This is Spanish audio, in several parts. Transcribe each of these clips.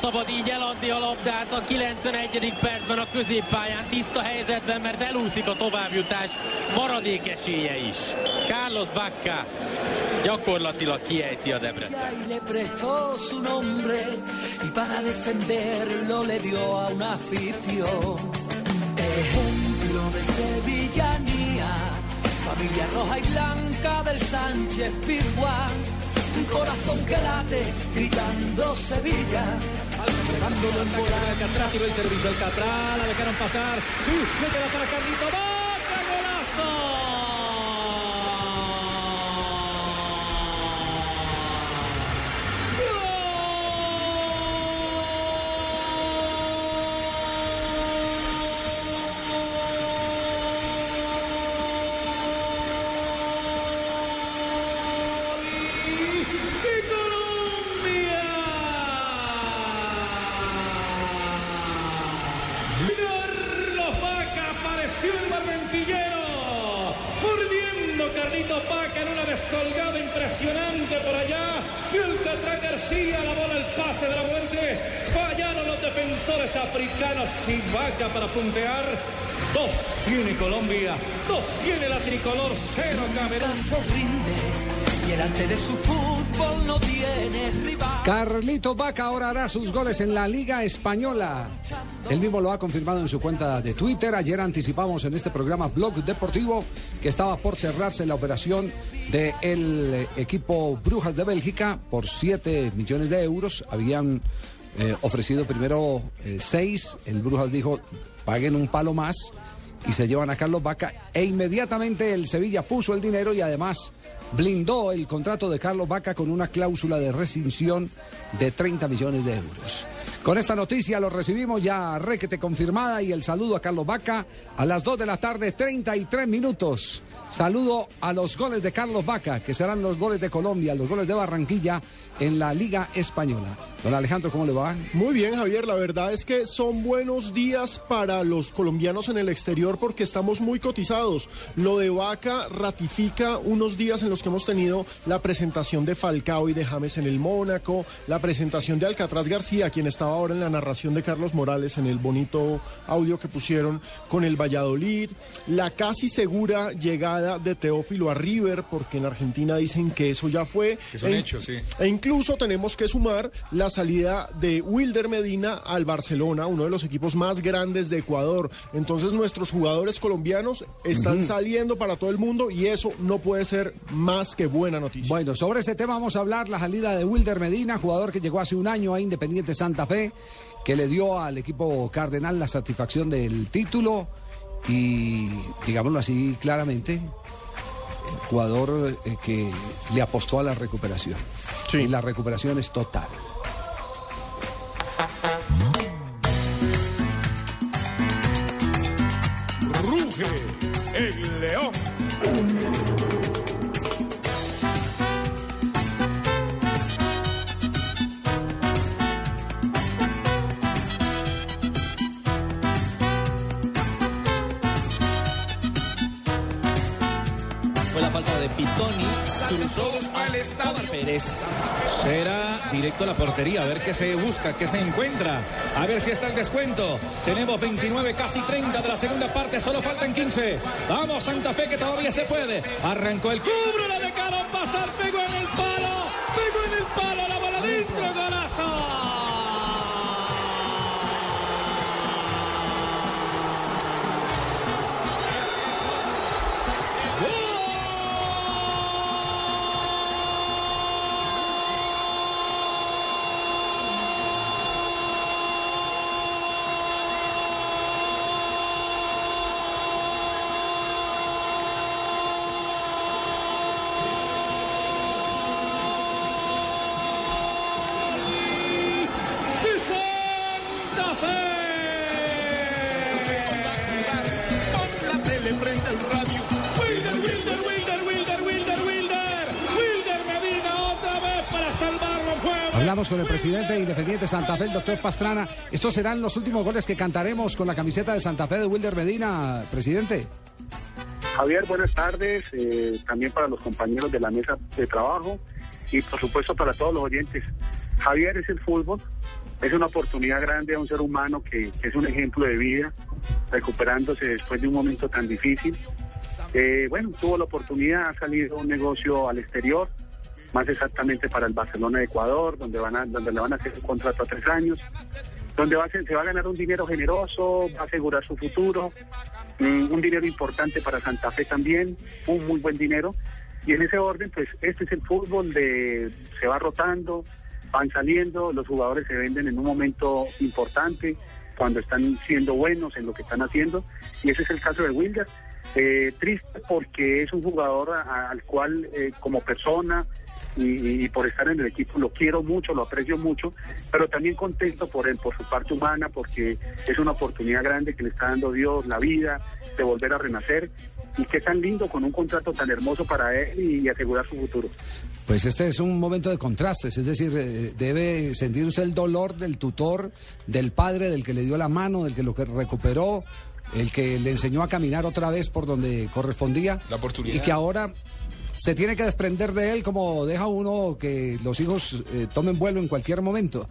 Szabad így eladni a labdát a 91. percben a középpályán tiszta helyzetben, mert elúszik a továbbjutás maradék esélye is. Carlos Bakka gyakorlatilag kiejti a Debrecen. familia roja y blanca del Sánchez Pizjuán. Corazón que late gritando Sevilla, en volar. Alcatraz tiró el servicio Alcatraz, la dejaron pasar. Sí, le queda para Carlito. ¡Boca, su fútbol no tiene rival. Carlito Vaca ahora hará sus goles en la Liga Española. Él mismo lo ha confirmado en su cuenta de Twitter. Ayer anticipamos en este programa Blog Deportivo que estaba por cerrarse la operación del equipo Brujas de Bélgica por 7 millones de euros. Habían eh, ofrecido primero 6. el Brujas dijo paguen un palo más y se llevan a Carlos Vaca. E inmediatamente el Sevilla puso el dinero y además blindó el contrato de Carlos Vaca con una cláusula de rescisión de 30 millones de euros. Con esta noticia lo recibimos ya requete confirmada y el saludo a Carlos Vaca a las 2 de la tarde, 33 minutos. Saludo a los goles de Carlos Vaca, que serán los goles de Colombia, los goles de Barranquilla en la Liga Española. Don Alejandro, ¿cómo le va? Muy bien, Javier. La verdad es que son buenos días para los colombianos en el exterior porque estamos muy cotizados. Lo de Vaca ratifica unos días en los que hemos tenido la presentación de Falcao y de James en el Mónaco, la presentación de Alcatraz García, quien estaba ahora en la narración de Carlos Morales en el bonito audio que pusieron con el Valladolid, la casi segura llegada de Teófilo a River, porque en Argentina dicen que eso ya fue. Que son E- hechos, sí. e incluso tenemos que sumar la salida de Wilder Medina al Barcelona, uno de los equipos más grandes de Ecuador. Entonces nuestros jugadores colombianos están saliendo para todo el mundo y eso no puede ser más que buena noticia. Bueno, sobre ese tema vamos a hablar la salida de Wilder Medina, jugador que llegó hace un año a Independiente Santa Fe, que le dio al equipo cardenal la satisfacción del título y, digámoslo así claramente, jugador eh, que le apostó a la recuperación. Y la recuperación es total. Ruge el león. Pitoni. Cruzó al estado Pérez. Será directo a la portería. A ver qué se busca, qué se encuentra. A ver si está el descuento. Tenemos 29, casi 30 de la segunda parte. Solo faltan 15. Vamos, Santa Fe, que todavía se puede. Arrancó el cubro, la dejaron pasar. Pegó en el palo. Pegó en el palo. La bola dentro. Golazo. Presidente de Independiente Santa Fe, el doctor Pastrana. ¿Estos serán los últimos goles que cantaremos con la camiseta de Santa Fe de Wilder Medina, presidente? Javier, buenas tardes. Eh, también para los compañeros de la mesa de trabajo y por supuesto para todos los oyentes. Javier es el fútbol, es una oportunidad grande a un ser humano que, es un ejemplo de vida, recuperándose después de un momento tan difícil. Eh, bueno, tuvo la oportunidad, ha salido un negocio al exterior, más exactamente para el Barcelona de Ecuador, donde, van a, donde le van a hacer un contrato a tres años, donde va a se va a ganar un dinero generoso, va a asegurar su futuro, mm, un dinero importante para Santa Fe también, un muy buen dinero. Y en ese orden, pues este es el fútbol de se va rotando, van saliendo, los jugadores se venden en un momento importante, cuando están siendo buenos en lo que están haciendo, y ese es el caso de Wilder. Eh, triste porque es un jugador al cual eh, como persona y, por estar en el equipo lo quiero mucho, lo aprecio mucho, pero también contento por él, por su parte humana, porque es una oportunidad grande que le está dando Dios, la vida, de volver a renacer y qué tan lindo con un contrato tan hermoso para él y asegurar su futuro. Pues este es un momento de contrastes, es decir, eh, debe sentir usted el dolor del tutor, del padre, del que le dio la mano, del que lo que recuperó, el que le enseñó a caminar otra vez por donde correspondía. La oportunidad. Y que ahora se tiene que desprender de él como deja uno que los hijos eh, tomen vuelo en cualquier momento.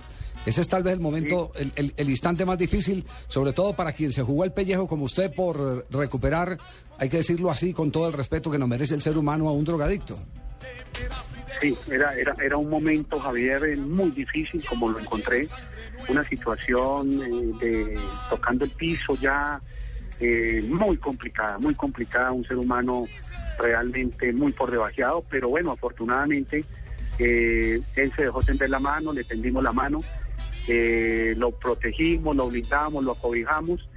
Ese es tal vez el momento, el, el, instante más difícil, sobre todo para quien se jugó el pellejo como usted por recuperar, hay que decirlo así, con todo el respeto que nos merece el ser humano a un drogadicto. Sí, era, era, era un momento, Javier, muy difícil como lo encontré. Una situación eh, de tocando el piso ya eh, muy complicada, muy complicada. Un ser humano realmente muy por debajeado, pero bueno, afortunadamente eh, él se dejó tender la mano, le tendimos la mano, lo protegimos, lo blindamos, lo acobijamos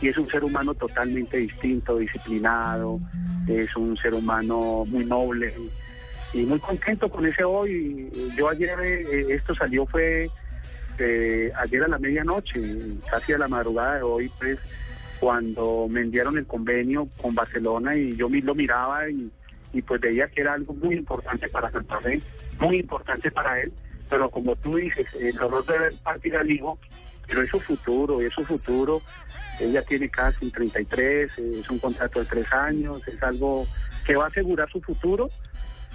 y es un ser humano totalmente distinto, disciplinado, es un ser humano muy noble, y muy contento con ese hoy. Yo ayer, eh, esto salió fue eh, ayer a la medianoche, casi a la madrugada de hoy, pues cuando me enviaron el convenio con Barcelona y yo lo miraba y, y pues veía que era algo muy importante para Santa Fe, muy importante para él, pero como tú dices, el dolor de ver partir al hijo, pero es su futuro, es su futuro, ella tiene casi 33, es un contrato de tres años, es algo que va a asegurar su futuro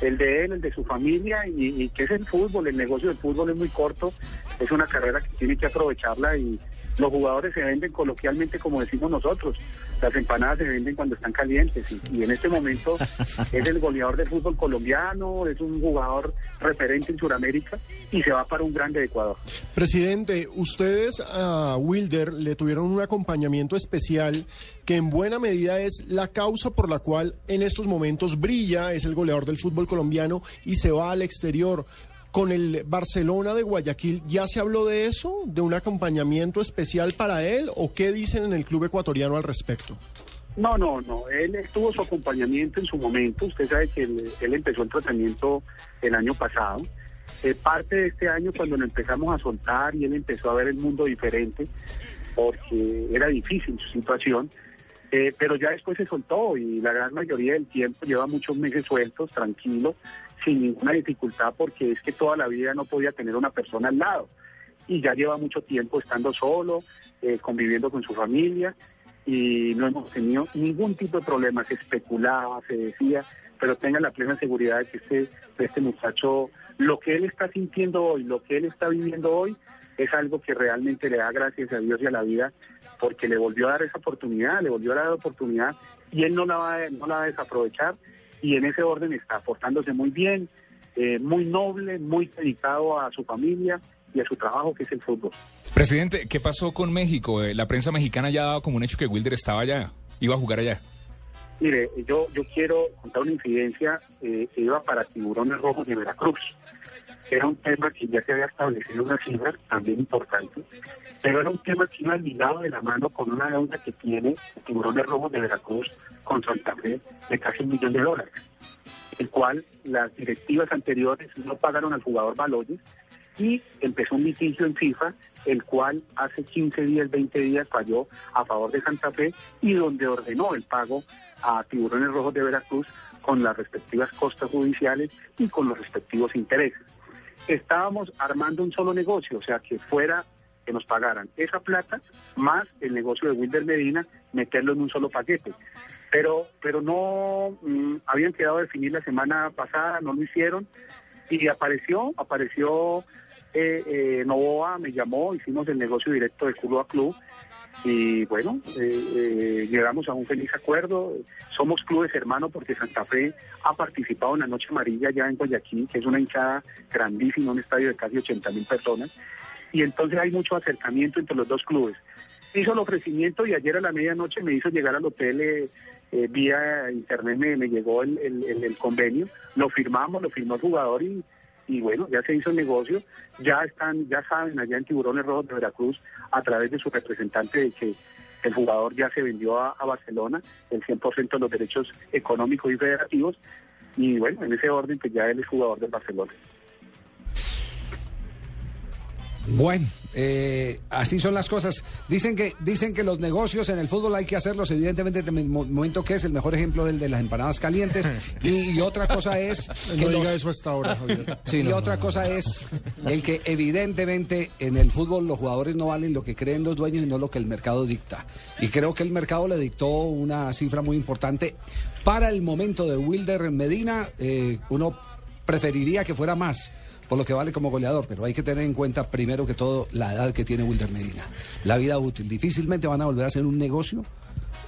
el de él, el de su familia y, que es el fútbol, el negocio del fútbol es muy corto, es una carrera que tiene que aprovecharla y los jugadores se venden coloquialmente como decimos nosotros, las empanadas se venden cuando están calientes. Y, en este momento es el goleador del fútbol colombiano, es un jugador referente en Sudamérica y se va para un grande de Ecuador. Presidente, ustedes a Wilder le tuvieron un acompañamiento especial que en buena medida es la causa por la cual en estos momentos brilla, es el goleador del fútbol colombiano y se va al exterior con el Barcelona de Guayaquil, ¿ya se habló de eso? ¿De un acompañamiento especial para él? ¿O qué dicen en el club ecuatoriano al respecto? No, no, no. Él tuvo su acompañamiento en su momento. Usted sabe que él, empezó el tratamiento el año pasado. Eh, parte de este año cuando lo empezamos a soltar y él empezó a ver el mundo diferente, porque era difícil su situación, eh, pero ya después se soltó y la gran mayoría del tiempo lleva muchos meses sueltos, tranquilo, sin ninguna dificultad, porque es que toda la vida no podía tener una persona al lado. Y ya lleva mucho tiempo estando solo, eh, conviviendo con su familia, y no hemos tenido ningún tipo de problema. Se especulaba, se decía, pero tenga la plena seguridad de que este, este muchacho, lo que él está sintiendo hoy, lo que él está viviendo hoy, es algo que realmente le da gracias a Dios y a la vida porque le volvió a dar esa oportunidad, le volvió a dar la oportunidad y él no la va, no la va a desaprovechar y en ese orden está aportándose muy bien, eh, muy noble, muy dedicado a su familia y a su trabajo que es el fútbol. Presidente, ¿qué pasó con México? Eh, la prensa mexicana ya ha dado como un hecho que Wilder estaba allá, iba a jugar allá. Mire, yo, yo quiero contar una incidencia eh, que iba para Tiburones Rojos de Veracruz era un tema que ya se había establecido una cifra también importante, pero era un tema que iba ligado de la mano con una deuda que tiene Tiburones Rojos de Veracruz con Santa Fe de casi un millón de dólares, el cual las directivas anteriores no pagaron al jugador Baloyes y empezó un litigio en FIFA, el cual hace 15 días, 20 días falló a favor de Santa Fe y donde ordenó el pago a Tiburones Rojos de Veracruz con las respectivas costas judiciales y con los respectivos intereses. Estábamos armando un solo negocio, o sea, que fuera que nos pagaran esa plata más el negocio de Wilder Medina, meterlo en un solo paquete. Pero, pero no mm, habían quedado a definir la semana pasada, no lo hicieron y apareció, apareció eh, eh, Novoa, me llamó, hicimos el negocio directo de club a club y bueno, eh, eh, llegamos a un feliz acuerdo. Somos clubes hermanos porque Santa Fe ha participado en la Noche Amarilla ya en Guayaquil, que es una hinchada grandísima, un estadio de casi 80 mil personas. Y entonces hay mucho acercamiento entre los dos clubes. Hizo el ofrecimiento y ayer a la medianoche me hizo llegar al hotel eh, eh, vía internet, me, llegó el convenio, lo firmamos, lo firmó el jugador y, y bueno, ya se hizo el negocio, ya están, ya saben allá en Tiburones Rojos de Veracruz, a través de su representante, de que el jugador ya se vendió a, Barcelona, el 100% de los derechos económicos y federativos, y bueno, en ese orden, pues ya él es jugador del Barcelona. Bueno, eh, así son las cosas. Dicen que dicen que los negocios en el fútbol hay que hacerlos, evidentemente, en el mo- momento que es el mejor ejemplo el de las empanadas calientes. Y, y otra cosa es que No los- diga eso hasta ahora, Javier. y otra cosa es el que evidentemente en el fútbol los jugadores no valen lo que creen los dueños y no lo que el mercado dicta. Y creo que el mercado le dictó una cifra muy importante. Para el momento de Wilder Medina, eh, uno preferiría que fuera más por lo que vale como goleador, pero hay que tener en cuenta primero que todo la edad que tiene Wilder Medina. La vida útil. Difícilmente van a volver a hacer un negocio.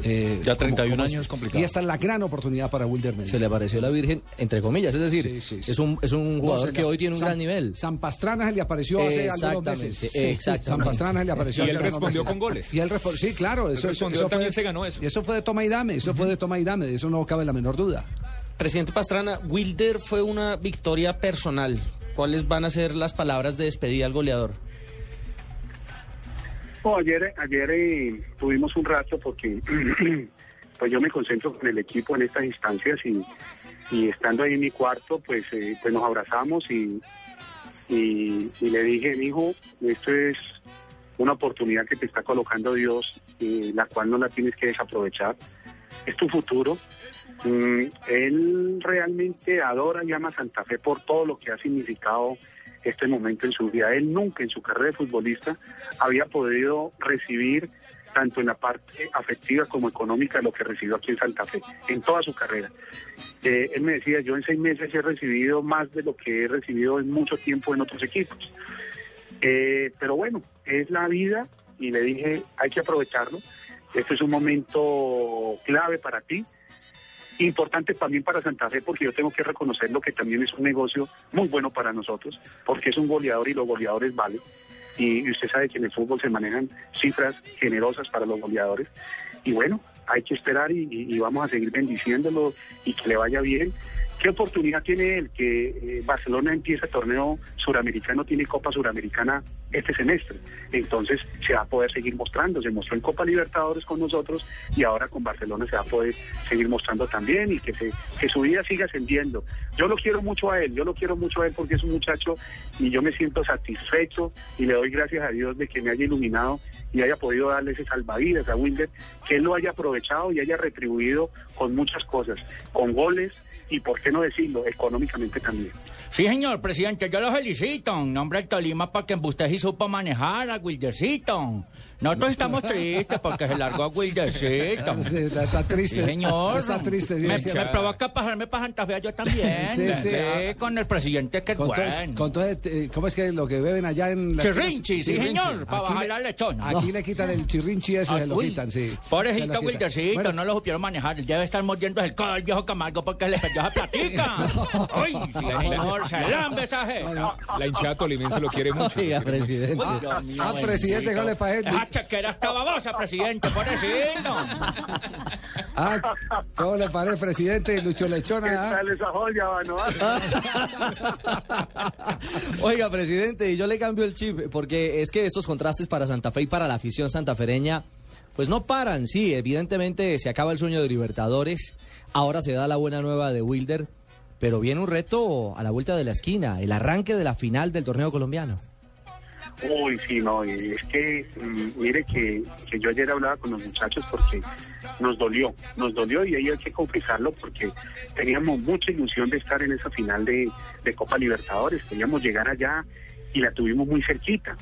eh, Ya como- 31 como años este. es complicado. Y esta es la gran oportunidad para Wilder Medina. Se le apareció la Virgen, entre comillas, es decir, Sí, sí, sí. Es, un, es un jugador No, que le- hoy tiene un San- gran nivel. San Pastrana se le apareció hace algunos meses. exactamente. San Pastrana se le apareció Y hace él algunos respondió meses. con goles. Y él respondió, sí, claro. Eso, también fue, se ganó eso. y eso fue de toma y dame, eso fue de toma y dame, de eso no cabe la menor duda. Presidente Pastrana, Wilder fue una victoria personal. ¿Cuáles van a ser las palabras de despedida al goleador? Ayer, ayer eh, tuvimos un rato porque pues yo me concentro con el equipo en estas instancias y, y estando ahí en mi cuarto, pues, eh, pues nos abrazamos y, y, y le dije, hijo, esto es una oportunidad que te está colocando Dios, eh, la cual no la tienes que desaprovechar. Es tu futuro. Mm, él realmente adora y ama Santa Fe por todo lo que ha significado este momento en su vida. Él nunca en su carrera de futbolista había podido recibir tanto en la parte afectiva como económica lo que recibió aquí en Santa Fe, en toda su carrera. Eh, él me decía, yo en seis meses he recibido más de lo que he recibido en mucho tiempo en otros equipos. Eh, pero bueno, es la vida y le dije, hay que aprovecharlo. Este es un momento clave para ti, importante también para Santa Fe, porque yo tengo que reconocerlo que también es un negocio muy bueno para nosotros, porque es un goleador y los goleadores valen. Y usted sabe que en el fútbol se manejan cifras generosas para los goleadores. Y bueno, hay que esperar y vamos a seguir bendiciéndolo y que le vaya bien. ¿Qué oportunidad tiene él? Que eh, Barcelona empieza el torneo suramericano, tiene Copa Suramericana este semestre. Entonces se va a poder seguir mostrando. Se mostró en Copa Libertadores con nosotros y ahora con Barcelona se va a poder seguir mostrando también y que, se, que su vida siga ascendiendo. Yo lo quiero mucho a él, yo lo quiero mucho a él porque es un muchacho y yo me siento satisfecho y le doy gracias a Dios de que me haya iluminado y haya podido darle ese salvavidas a Wilder, que él lo haya aprovechado y haya retribuido con muchas cosas, con goles y, por qué no decirlo, económicamente también. Sí, señor presidente, yo lo felicito nombre del Tolima porque usted sí supo manejar a Wildercito. Nosotros estamos tristes porque se largó a Wildercito. Sí, está, está triste. Sí, señor. Está triste. sí, me, sí. me provoca pasarme para Santa Fe yo también. Sí, sí, ah. con el presidente que Con todo, con todo, ¿Cómo es que lo que beben allá en la Chirrinchi, sí, señor, para Aquí bajar le- la lechona. Aquí le quitan el chirrinchi ese, se lo quitan, sí. Pobrecito. Wildercito, Bueno, no lo supieron manejar. Debe estar mordiendo el codo viejo Camargo porque le perdió esa platica. Uy, sí, señor, se lambe esa. La hinchada tolimense lo quiere mucho. Oiga, presidente. Ah, presidente. ¿qué le parece? Esa chequera está babosa, presidente, pobrecito. Ah, ¿Cómo le parece, presidente? Lucho ¿Qué Lechona. ah? tal esa joya, mano? Oiga, presidente, y yo le cambio el chip, porque es que estos contrastes para Santa Fe y para la afición santafereña, pues no paran. Sí, evidentemente se acaba el sueño de Libertadores, ahora se da la buena nueva de Wilder, pero viene un reto a la vuelta de la esquina, el arranque de la final del torneo colombiano. Uy, sí, no, es que, mm, mire que, que yo ayer hablaba con los muchachos porque nos dolió, nos dolió y ahí hay que confesarlo porque teníamos mucha ilusión de estar en esa final de, de Copa Libertadores, queríamos llegar allá y la tuvimos muy cerquita.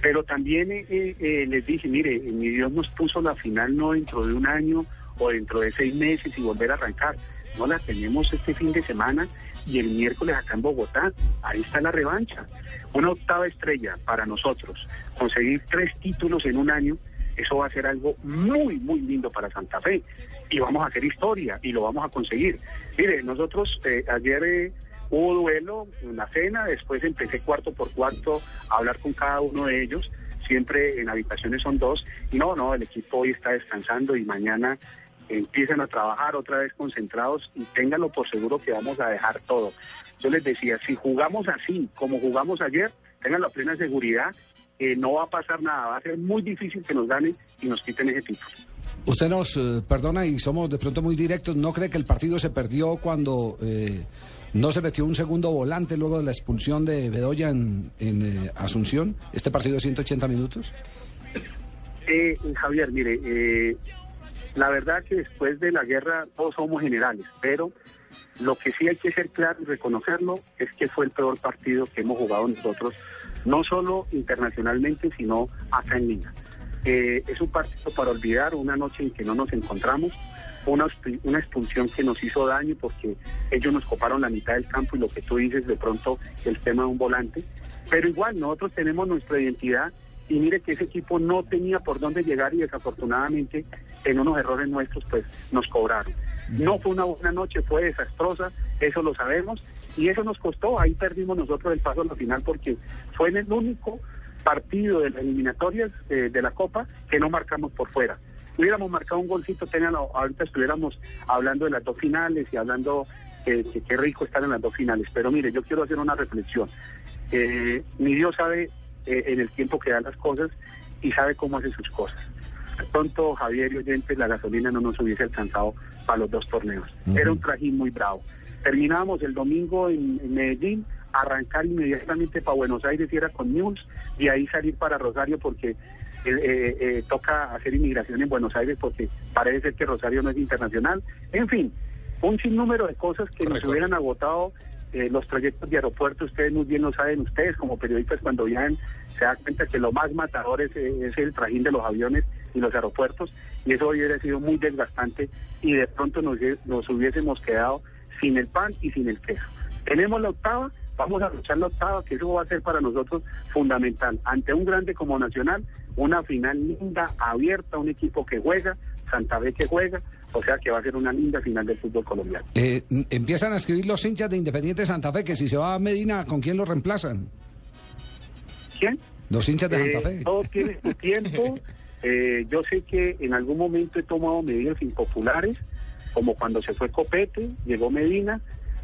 Pero también eh, eh, les dije, mire, mi Dios nos puso la final no dentro de un año o dentro de seis meses y volver a arrancar. No la tenemos este fin de semana y el miércoles acá en Bogotá. Ahí está la revancha. Una octava estrella para nosotros. Conseguir tres títulos en un año, eso va a ser algo muy, muy lindo para Santa Fe. Y vamos a hacer historia y lo vamos a conseguir. Mire, nosotros eh, ayer eh, hubo duelo, una cena, después empecé cuarto por cuarto a hablar con cada uno de ellos. Siempre en habitaciones son dos. No, no, el equipo hoy está descansando y mañana empiecen a trabajar otra vez concentrados y ténganlo por seguro que vamos a dejar todo. Yo les decía, si jugamos así como jugamos ayer, tengan la plena seguridad que no va a pasar nada, va a ser muy difícil que nos ganen y nos quiten ese título. Usted nos eh, perdona y somos de pronto muy directos, ¿no cree que el partido se perdió cuando eh, no se metió un segundo volante luego de la expulsión de Bedoya en, en eh, Asunción? ¿Este partido de 180 minutos? Eh, Javier, mire, eh, la verdad que después de la guerra todos somos generales, pero lo que sí hay que ser claro y reconocerlo es que fue el peor partido que hemos jugado nosotros, no solo internacionalmente, sino acá en Liga. Eh, es un partido para olvidar, una noche en que no nos encontramos, una, una expulsión que nos hizo daño porque ellos nos coparon la mitad del campo y lo que tú dices de pronto el tema de un volante, pero igual nosotros tenemos nuestra identidad y mire que ese equipo no tenía por dónde llegar y desafortunadamente en unos errores nuestros pues nos cobraron. No fue una buena noche, fue desastrosa, eso lo sabemos y eso nos costó, ahí perdimos nosotros el paso a la final porque fue en el único partido de las eliminatorias eh, de la Copa que no marcamos por fuera. Hubiéramos marcado un golcito, ténganlo, ahorita estuviéramos hablando de las dos finales y hablando que, que qué rico estar en las dos finales. Pero mire, yo quiero hacer una reflexión. Eh, mi Dios sabe eh, en el tiempo que da las cosas y sabe cómo hace sus cosas. Pronto, Javier y oyentes, la gasolina no nos hubiese alcanzado para los dos torneos. Era un trajín muy bravo. Terminábamos el domingo en, en Medellín, arrancar inmediatamente para Buenos Aires y era con News, y ahí salir para Rosario porque eh, eh, eh, toca hacer inmigración en Buenos Aires porque parece ser que Rosario no es internacional. En fin, un sinnúmero de cosas que nos hubieran agotado eh, los proyectos de aeropuerto, ustedes muy bien lo saben, ustedes como periodistas cuando viajan se dan cuenta que lo más matador es, es el trajín de los aviones y los aeropuertos y eso hubiera sido muy desgastante y de pronto nos, nos hubiésemos quedado sin el pan y sin el queso. Tenemos la octava, vamos a luchar la octava, que eso va a ser para nosotros fundamental. Ante un grande como Nacional, una final linda, abierta, un equipo que juega, Santa Fe que juega, o sea que va a ser una linda final del fútbol colombiano. Eh, empiezan a escribir los hinchas de Independiente Santa Fe que si se va a Medina, ¿con quién lo reemplazan? ¿Quién? Los hinchas de Eh, Santa Fe. todo tiene su tiempo. Eh, yo sé que en algún momento he tomado medidas impopulares, como cuando se fue Copete, llegó Medina,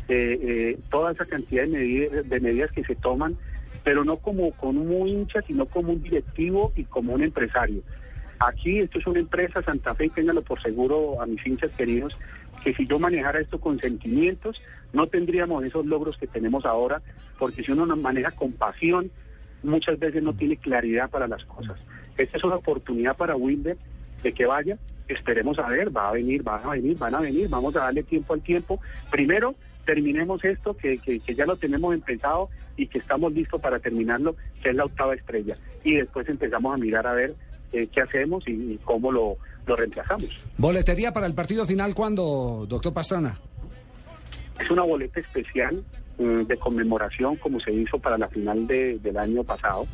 eh, eh, toda esa cantidad de medidas, de medidas que se toman, pero no como con un hincha, sino como un directivo y como un empresario. Aquí esto es una empresa, Santa Fe, y ténganlo por seguro a mis hinchas queridos, que si yo manejara esto con sentimientos, no tendríamos esos logros que tenemos ahora, porque si uno nos maneja con pasión, muchas veces no tiene claridad para las cosas. Esta es una oportunidad para Wilder de que vaya, esperemos a ver, va a venir, van a venir, van a venir, vamos a darle tiempo al tiempo. Primero, terminemos esto, que, que, que ya lo tenemos empezado y que estamos listos para terminarlo, que es la octava estrella. Y después empezamos a mirar a ver eh, qué hacemos y, y cómo lo, lo reemplazamos. Boletería para el partido final, ¿cuándo, doctor Pastrana? Es una boleta especial mm, de conmemoración como se hizo para la final de- del año pasado.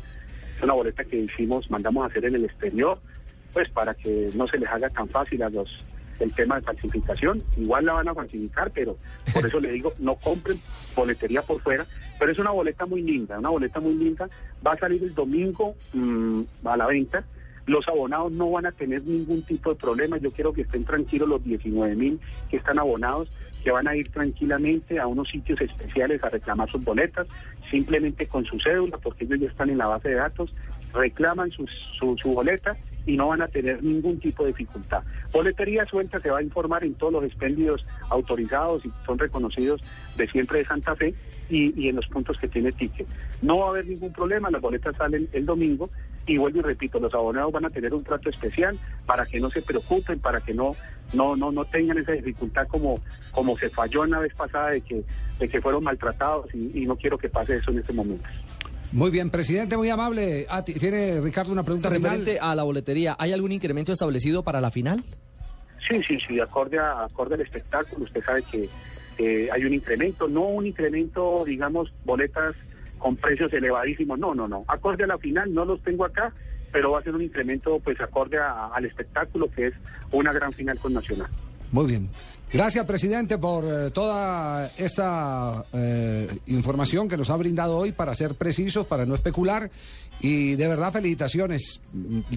Es una boleta que hicimos, mandamos a hacer en el exterior, pues para que no se les haga tan fácil a los el tema de falsificación. Igual la van a falsificar, pero por eso le digo, no compren boletería por fuera. Pero es una boleta muy linda, una boleta muy linda. Va a salir el domingo mm, a la venta. Los abonados no van a tener ningún tipo de problema. Yo quiero que estén tranquilos los 19 mil que están abonados, que van a ir tranquilamente a unos sitios especiales a reclamar sus boletas, simplemente con su cédula, porque ellos ya están en la base de datos, reclaman su, su boleta y no van a tener ningún tipo de dificultad. Boletería suelta se va a informar en todos los expendios autorizados y son reconocidos de siempre de Santa Fe y, y en los puntos que tiene ticket. No va a haber ningún problema, las boletas salen el domingo y vuelvo y repito, los abonados van a tener un trato especial para que no se preocupen, para que no no no no tengan esa dificultad como como se falló en la vez pasada de que de que fueron maltratados y, y no quiero que pase eso en este momento. Muy bien, presidente, muy amable. Ah, ti- ¿Tiene Ricardo una pregunta final? Referente a la boletería, ¿hay algún incremento establecido para la final? Sí, sí, sí, acorde, a, acorde al espectáculo, usted sabe que eh, hay un incremento, no un incremento, digamos, boletas con precios elevadísimos, no, no, no. Acorde a la final, no los tengo acá, pero va a ser un incremento, pues, acorde al espectáculo, que es una gran final con Nacional. Muy bien. Gracias, presidente, por eh, toda esta eh, información que nos ha brindado hoy para ser precisos, para no especular. Y de verdad, felicitaciones.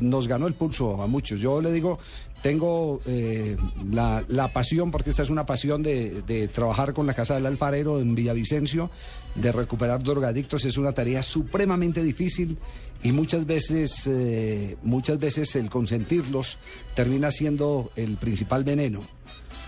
Nos ganó el pulso a muchos. Yo le digo, tengo eh, la, pasión, porque esta es una pasión de trabajar con la Casa del Alfarero en Villavicencio, de recuperar drogadictos. Es una tarea supremamente difícil y muchas veces, eh, muchas veces el consentirlos termina siendo el principal veneno.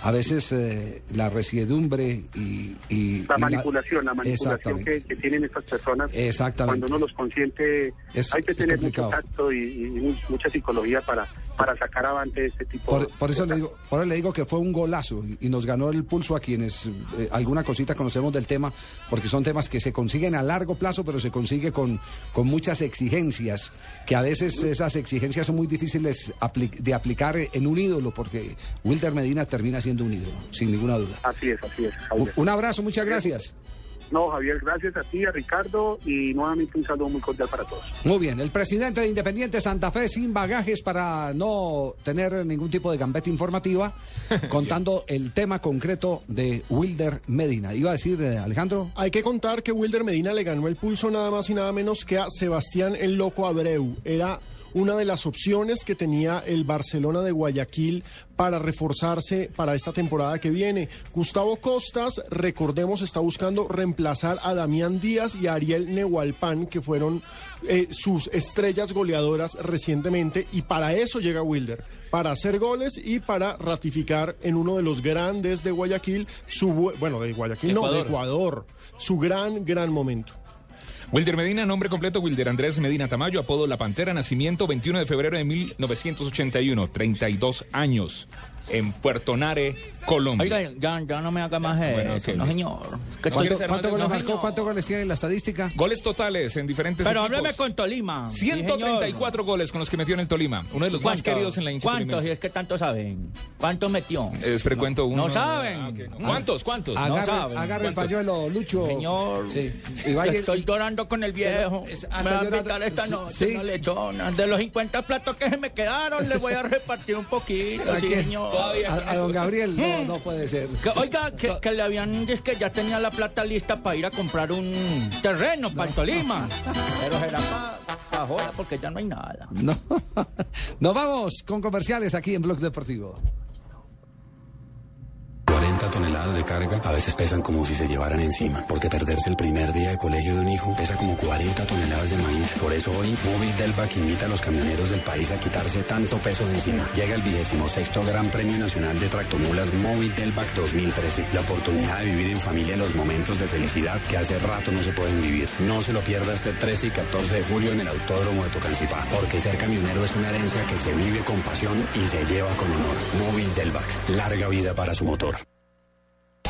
A veces eh, la resiedumbre y, y- La y manipulación, la manipulación que, que tienen estas personas, Exactamente. cuando uno los consiente, Es- hay que tener mucho tacto y, y mu- mucha psicología para, para sacar avante este tipo Por, de... por eso le digo, por eso le digo que fue un golazo y, nos ganó el pulso a quienes eh, alguna cosita conocemos del tema, porque son temas que se consiguen a largo plazo, pero se consigue con, con muchas exigencias, que a veces esas exigencias son muy difíciles de aplicar en un ídolo, porque Wilder Medina termina siendo un ídolo, sin ninguna duda. Así es, así es. Un, Javier. un abrazo, muchas gracias. No, Javier, gracias a ti, a Ricardo, y nuevamente un saludo muy cordial para todos. Muy bien, el presidente de Independiente Santa Fe sin bagajes para no tener ningún tipo de gambeta informativa, contando el tema concreto de Wilder Medina. Iba a decir, eh, Alejandro. Hay que contar que Wilder Medina le ganó el pulso nada más y nada menos que a Sebastián el Loco Abreu. Era una de las opciones que tenía el Barcelona de Guayaquil para reforzarse para esta temporada que viene. Gustavo Costas, recordemos, está buscando reemplazar a Damián Díaz y a Ariel Nehualpan, que fueron eh, sus estrellas goleadoras recientemente, y para eso llega Wilder, para hacer goles y para ratificar en uno de los grandes de Guayaquil, su, bu- bueno, de Guayaquil no, de. Ecuador, su gran, gran momento. Wilder Medina, nombre completo Wilder Andrés Medina Tamayo, apodo La Pantera, nacimiento 21 de febrero de 1981, 32 años, en Puerto Nare, Colombia. Oiga, ya, ya no me haga más Bueno, eso, ok, no señor. Que ¿Cuánto, estoy- cuánto no, goles señor. marcó? ¿Cuántos goles tiene en la estadística? Goles totales en diferentes Pero equipos. hábleme con Tolima. sí, 134 goles con los que metió en el Tolima, uno de los más queridos en la hincha ¿Cuántos? Si es que tanto saben. ¿Cuántos metió? Es frecuento uno. No saben. Ah, no. ¿Cuántos? ¿Cuántos? No Agarre, saben. agarre el pañuelo, Lucho. Señor, Sí. Y vaya- estoy llorando con el viejo. Es- me hasta va a invitar esta sí, noche sí. una lechona. De los 50 platos que se me quedaron, le voy a repartir un poquito, ¿A sí, quién? A, a don Gabriel, no, no puede ser. Que, oiga, que, que le habían dicho que ya tenía la plata lista para ir a comprar un terreno para el Tolima. Pero será para joda porque ya no hay nada. No. Nos vamos con comerciales aquí en Blog Deportivo. 40 toneladas de carga a veces pesan como si se llevaran encima, porque perderse el primer día de colegio de un hijo pesa como 40 toneladas de maíz. Por eso hoy Móvil Delvac invita a los camioneros del país a quitarse tanto peso de encima. Llega el vigésimo sexto Gran Premio Nacional de Tractomulas Móvil Delvac 2013. La oportunidad de vivir en familia los momentos de felicidad que hace rato no se pueden vivir. No se lo pierda este 13 y 14 de julio en el Autódromo de Tocancipá, porque ser camionero es una herencia que se vive con pasión y se lleva con honor. Móvil Delvac, larga vida para su motor.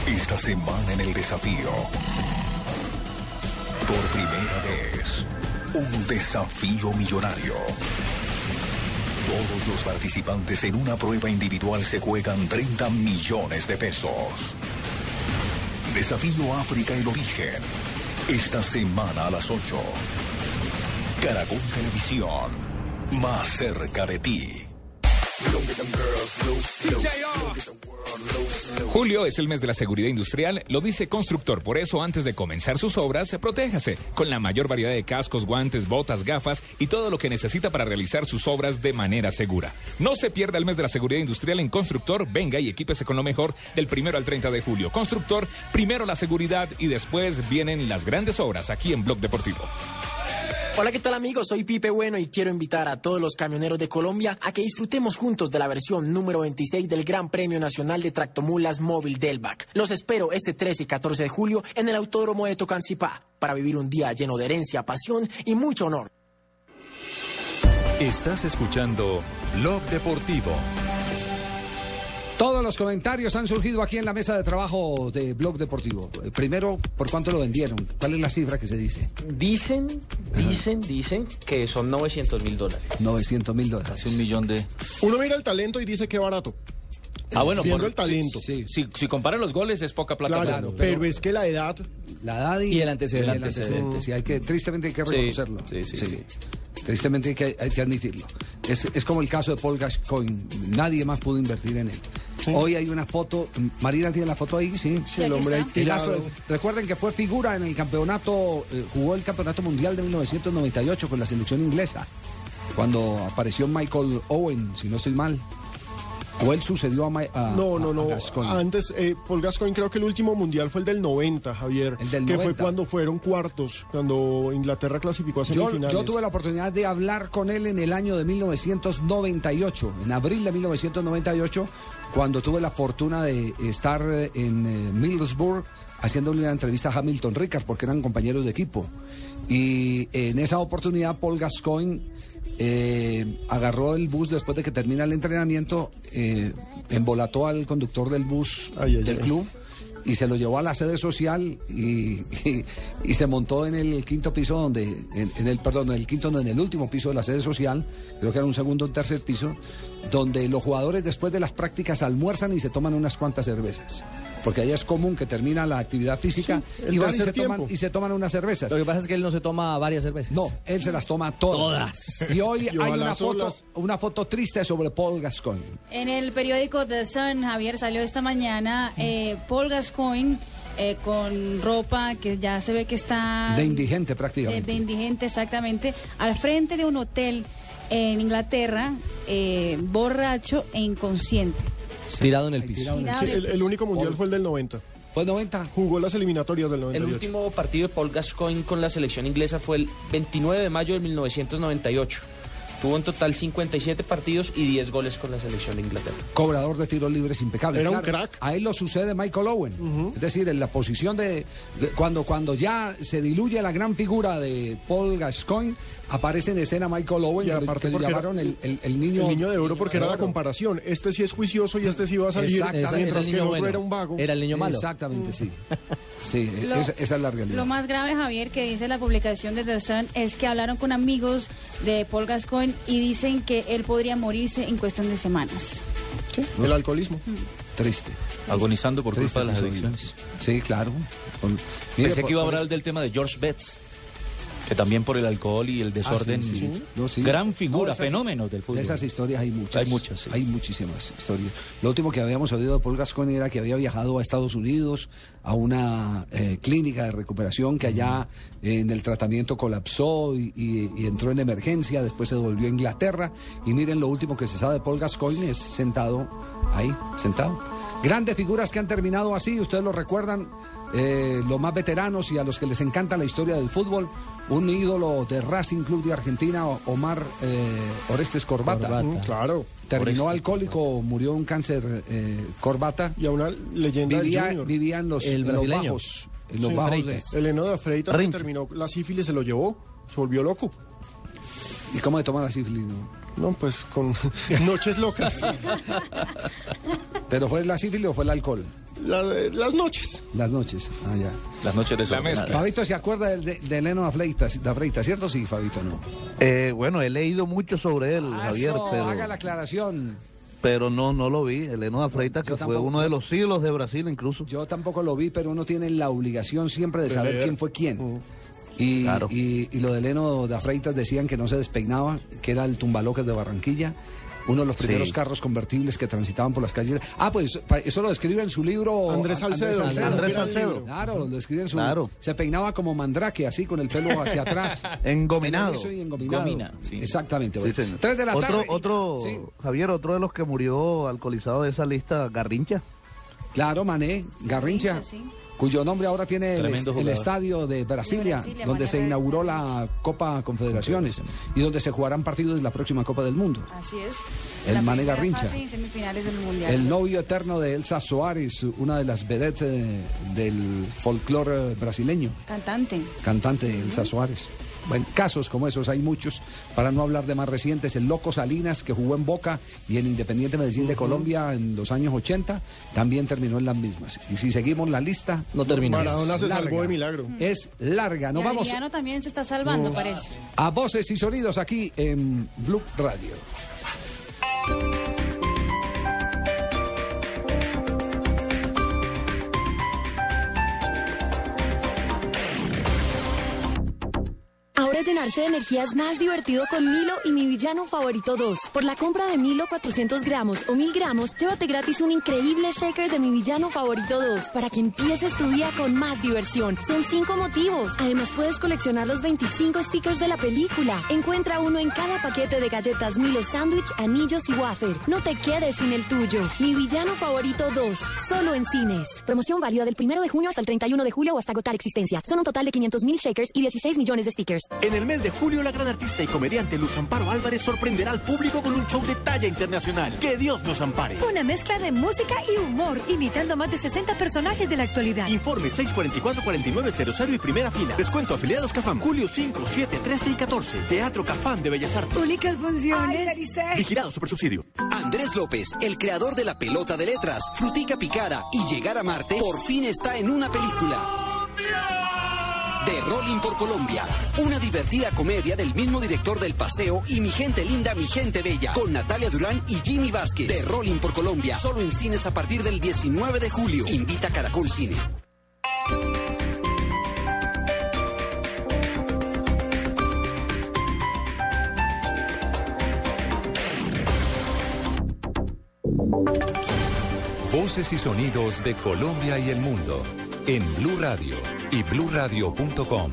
Esta semana en el desafío. Por primera vez, un desafío millonario. Todos los participantes en una prueba individual se juegan 30 millones de pesos. Desafío África el origen. Esta semana a las 8. Caracol Televisión. Más cerca de ti. Julio es el mes de la seguridad industrial, lo dice Constructor. Por eso, antes de comenzar sus obras, protéjase con la mayor variedad de cascos, guantes, botas, gafas y todo lo que necesita para realizar sus obras de manera segura. No se pierda el mes de la seguridad industrial en Constructor. Venga y equípese con lo mejor del primero al 30 de julio. Constructor, primero la seguridad y después vienen las grandes obras aquí en Blog Deportivo. Hola, ¿qué tal amigos? Soy Pipe Bueno y quiero invitar a todos los camioneros de Colombia a que disfrutemos juntos de la versión número 26 del Gran Premio Nacional de Tractomulas Móvil Delvac. Los espero este 13 y 14 de julio en el Autódromo de Tocancipá para vivir un día lleno de herencia, pasión y mucho honor. Estás escuchando Blog Deportivo. Todos los comentarios han surgido aquí en la mesa de trabajo de Blog Deportivo. Eh, Primero, ¿por cuánto lo vendieron? ¿Cuál es la cifra que se dice? Dicen, dicen, dicen que son 900 mil dólares. 900 mil dólares. Casi un millón de... Uno mira el talento y dice que barato. Ah, bueno, Siendo por el talento. Si, si, si compara los goles es poca plata. Claro, pero, es que la edad. La edad y, Y el antecedente. y el antecedente, sí, hay que, tristemente hay que reconocerlo. sí, sí, sí. Tristemente hay que, hay que admitirlo. Es, es como el caso de Paul Gascoigne. Nadie más pudo invertir en él. Hoy hay una foto. Marina tiene la foto ahí, sí. Sí, el hombre ahí El astro- recuerden que fue figura en el campeonato, eh, jugó el campeonato mundial de 1998 con la selección inglesa. Cuando apareció Michael Owen, si no estoy mal. O él sucedió a, a- No, no, a no. Gascoigne. Antes, eh, Paul Gascoigne creo que el último mundial fue el del 90, Javier. El del que fue 90. cuando fueron cuartos, cuando Inglaterra clasificó a Yo, semifinales. yo tuve la oportunidad de hablar con él en el año de 1998, en abril de 1998, cuando tuve la fortuna de estar eh, en eh, Middlesbrough haciendo una entrevista a Hamilton Ricard, porque eran compañeros de equipo. Y en esa oportunidad Paul Gascoigne eh, agarró el bus después de que termina el entrenamiento, eh, embolató al conductor del bus Ay, ay, del ay. club y se lo llevó a la sede social y, y- y se montó en el quinto piso donde en, en el perdón en el quinto no en el último piso de la sede social creo que era un segundo o tercer piso donde los jugadores después de las prácticas almuerzan y se toman unas cuantas cervezas porque allá es común que termina la actividad física Sí, y van y se, toman, y se toman unas cervezas. Lo que pasa es que él no se toma varias cervezas. no él se las toma todas, y hoy Y hay una foto una foto triste sobre Paul Gascoigne. En el periódico The Sun, Javier, salió esta mañana eh, Paul Gascoigne eh, con ropa que ya se ve que está... de indigente de, prácticamente de indigente, exactamente, al frente de un hotel en Inglaterra, eh, borracho e inconsciente. Tirado en el piso. tirado en el el, el único mundial fue el del 90. fue 90 Jugó las eliminatorias del El 98. último partido de Paul Gascoigne con la selección inglesa fue el 29 de mayo de 1998. Tuvo en total 57 partidos y 10 goles con la selección de Inglaterra. cobrador de tiros libres impecable. Era un Claro, crack. A él lo sucede Michael Owen. Es decir, en la posición de, de- cuando, cuando ya se diluye la gran figura de Paul Gascoigne, aparece en escena Michael Owen, Y que, aparte que le llamaron el, el- el niño, El niño de oro porque era la comparación. Este sí es juicioso y este sí va a salir. Exactamente. Mientras que niño el otro bueno. era un vago. Era el niño malo. Exactamente, sí. Sí, Lo- esa, esa es la realidad. Lo más grave, Javier, que dice la publicación de The Sun es que hablaron con amigos de Paul Gascoigne y dicen que él podría morirse en cuestión de semanas. Sí, el alcoholismo. Triste. Agonizando por Triste culpa de las adicciones. Sí, claro. Con- mire, Pensé por- que iba a hablar del tema de George Betts, que también por el alcohol y el desorden. Ah, sí, sí. No, sí. Gran figura, No, esas- fenómeno del fútbol. De esas historias hay muchas. Hay muchas, sí. Hay muchísimas historias. Lo último que habíamos oído de Paul Gascoigne era que había viajado a Estados Unidos a una eh, clínica de recuperación que allá eh, en el tratamiento colapsó y, y- y entró en emergencia. Después se devolvió a Inglaterra. Y miren, lo último que se sabe de Paul Gascoigne es sentado ahí, sentado. Grandes figuras que han terminado así, ustedes lo recuerdan, eh, los más veteranos y a los que les encanta la historia del fútbol. Un ídolo de Racing Club de Argentina, Omar eh, Orestes Corbata. Corbata. Mm, claro. Terminó alcohólico, murió de un cáncer eh, Corbata. Y a una leyenda Vivía, del Junior. vivía en los, El en los bajos. En los Sí, bajos de- Freitas. El heno de Freitas que terminó la sífilis se lo llevó. Se volvió loco. ¿Y cómo le toma la sífilis? no? No, pues con noches locas. ¿Pero fue la sífilis o fue el alcohol? La- las noches. Las noches. Ah, ya. Las noches de La mezcla. Fabito se acuerda del- de, de Eleno da Freitas, da Freitas, ¿cierto? Sí, Fabito, no. Eh, bueno, he leído mucho sobre él, Javier, Eso, pero, haga la aclaración. pero no, no lo vi. Eleno da Freitas, que fue uno de los siglos de Brasil incluso. Yo tampoco lo vi, pero uno tiene la obligación siempre de saber quién fue quién. Y, Claro. y, y lo de Leno da Freitas decían que no se despeinaba, que era el tumbaloques de Barranquilla. Uno de los primeros Sí. carros convertibles que transitaban por las calles. Ah, pues eso lo describe en su libro Andrés Salcedo. Andrés Salcedo. Claro, lo escribe en su Claro. Se peinaba como mandrake, así con el pelo hacia atrás. Engominado. Y engominado. Gomina, sí. Exactamente. Sí, bueno. señor. Tres de la otro, tarde. otro, Sí. Javier, otro de los que murió alcoholizado de esa lista, Garrincha. Claro, Mané, Garrincha. Sí. Cuyo nombre ahora tiene el, estadio de Brasilia, Brasilia, donde se inauguró la Copa Confederaciones y donde se jugarán partidos de la próxima Copa del Mundo. Así es. El La Mane primera Garrincha. fase y semifinales del Mundial. El novio eterno de Elsa Soares, una de las vedettes del folclore brasileño, Cantante. cantante Elsa Soares. Bueno, casos como esos hay muchos, para no hablar de más recientes, el Loco Salinas, que jugó en Boca y en Independiente Medellín de Colombia en los años 80, también terminó en las mismas. Y si seguimos la lista... No termina. es Maradona se salvó larga. de milagro. Es larga. Nos y vamos Adriano también se está salvando, parece. a voces y sonidos aquí en Blue Radio. Ahora es llenarse de energías más divertido con Milo y mi villano favorito 2. Por la compra de Milo 400 gramos o 1000 gramos, llévate gratis un increíble shaker de mi villano favorito 2 para que empieces tu día con más diversión. Son 5 motivos. Además, puedes coleccionar los 25 stickers de la película. Encuentra uno en cada paquete de galletas Milo Sandwich, anillos y wafer. No te quedes sin el tuyo. Mi villano favorito 2. Solo en cines. Promoción válida del 1 de junio hasta el 31 de julio o hasta agotar existencias. Son un total de 500 mil shakers y 16 millones de stickers. En el mes de julio, la gran artista y comediante Luz Amparo Álvarez sorprenderá al público con un show de talla internacional. Que Dios nos ampare. Una mezcla de música y humor, imitando a más de 60 personajes de la actualidad. Informe 644-4900 y primera fila. Descuento afiliados Cafam. Julio 5, 7, 13 y 14. Teatro Cafam de Bellas Artes. Únicas funciones. Vigilado Supersubsidio. Andrés López, el creador de la pelota de letras, Frutica Picada y Llegar a Marte, por fin está en una película. De Rolling por Colombia, una divertida comedia del mismo director del Paseo y Mi Gente Linda, Mi Gente Bella, con Natalia Durán y Jimmy Vázquez. De Rolling por Colombia, solo en cines a partir del 19 de julio. Invita Caracol Cine. Voces y sonidos de Colombia y el mundo en Blue Radio y bluradio.com.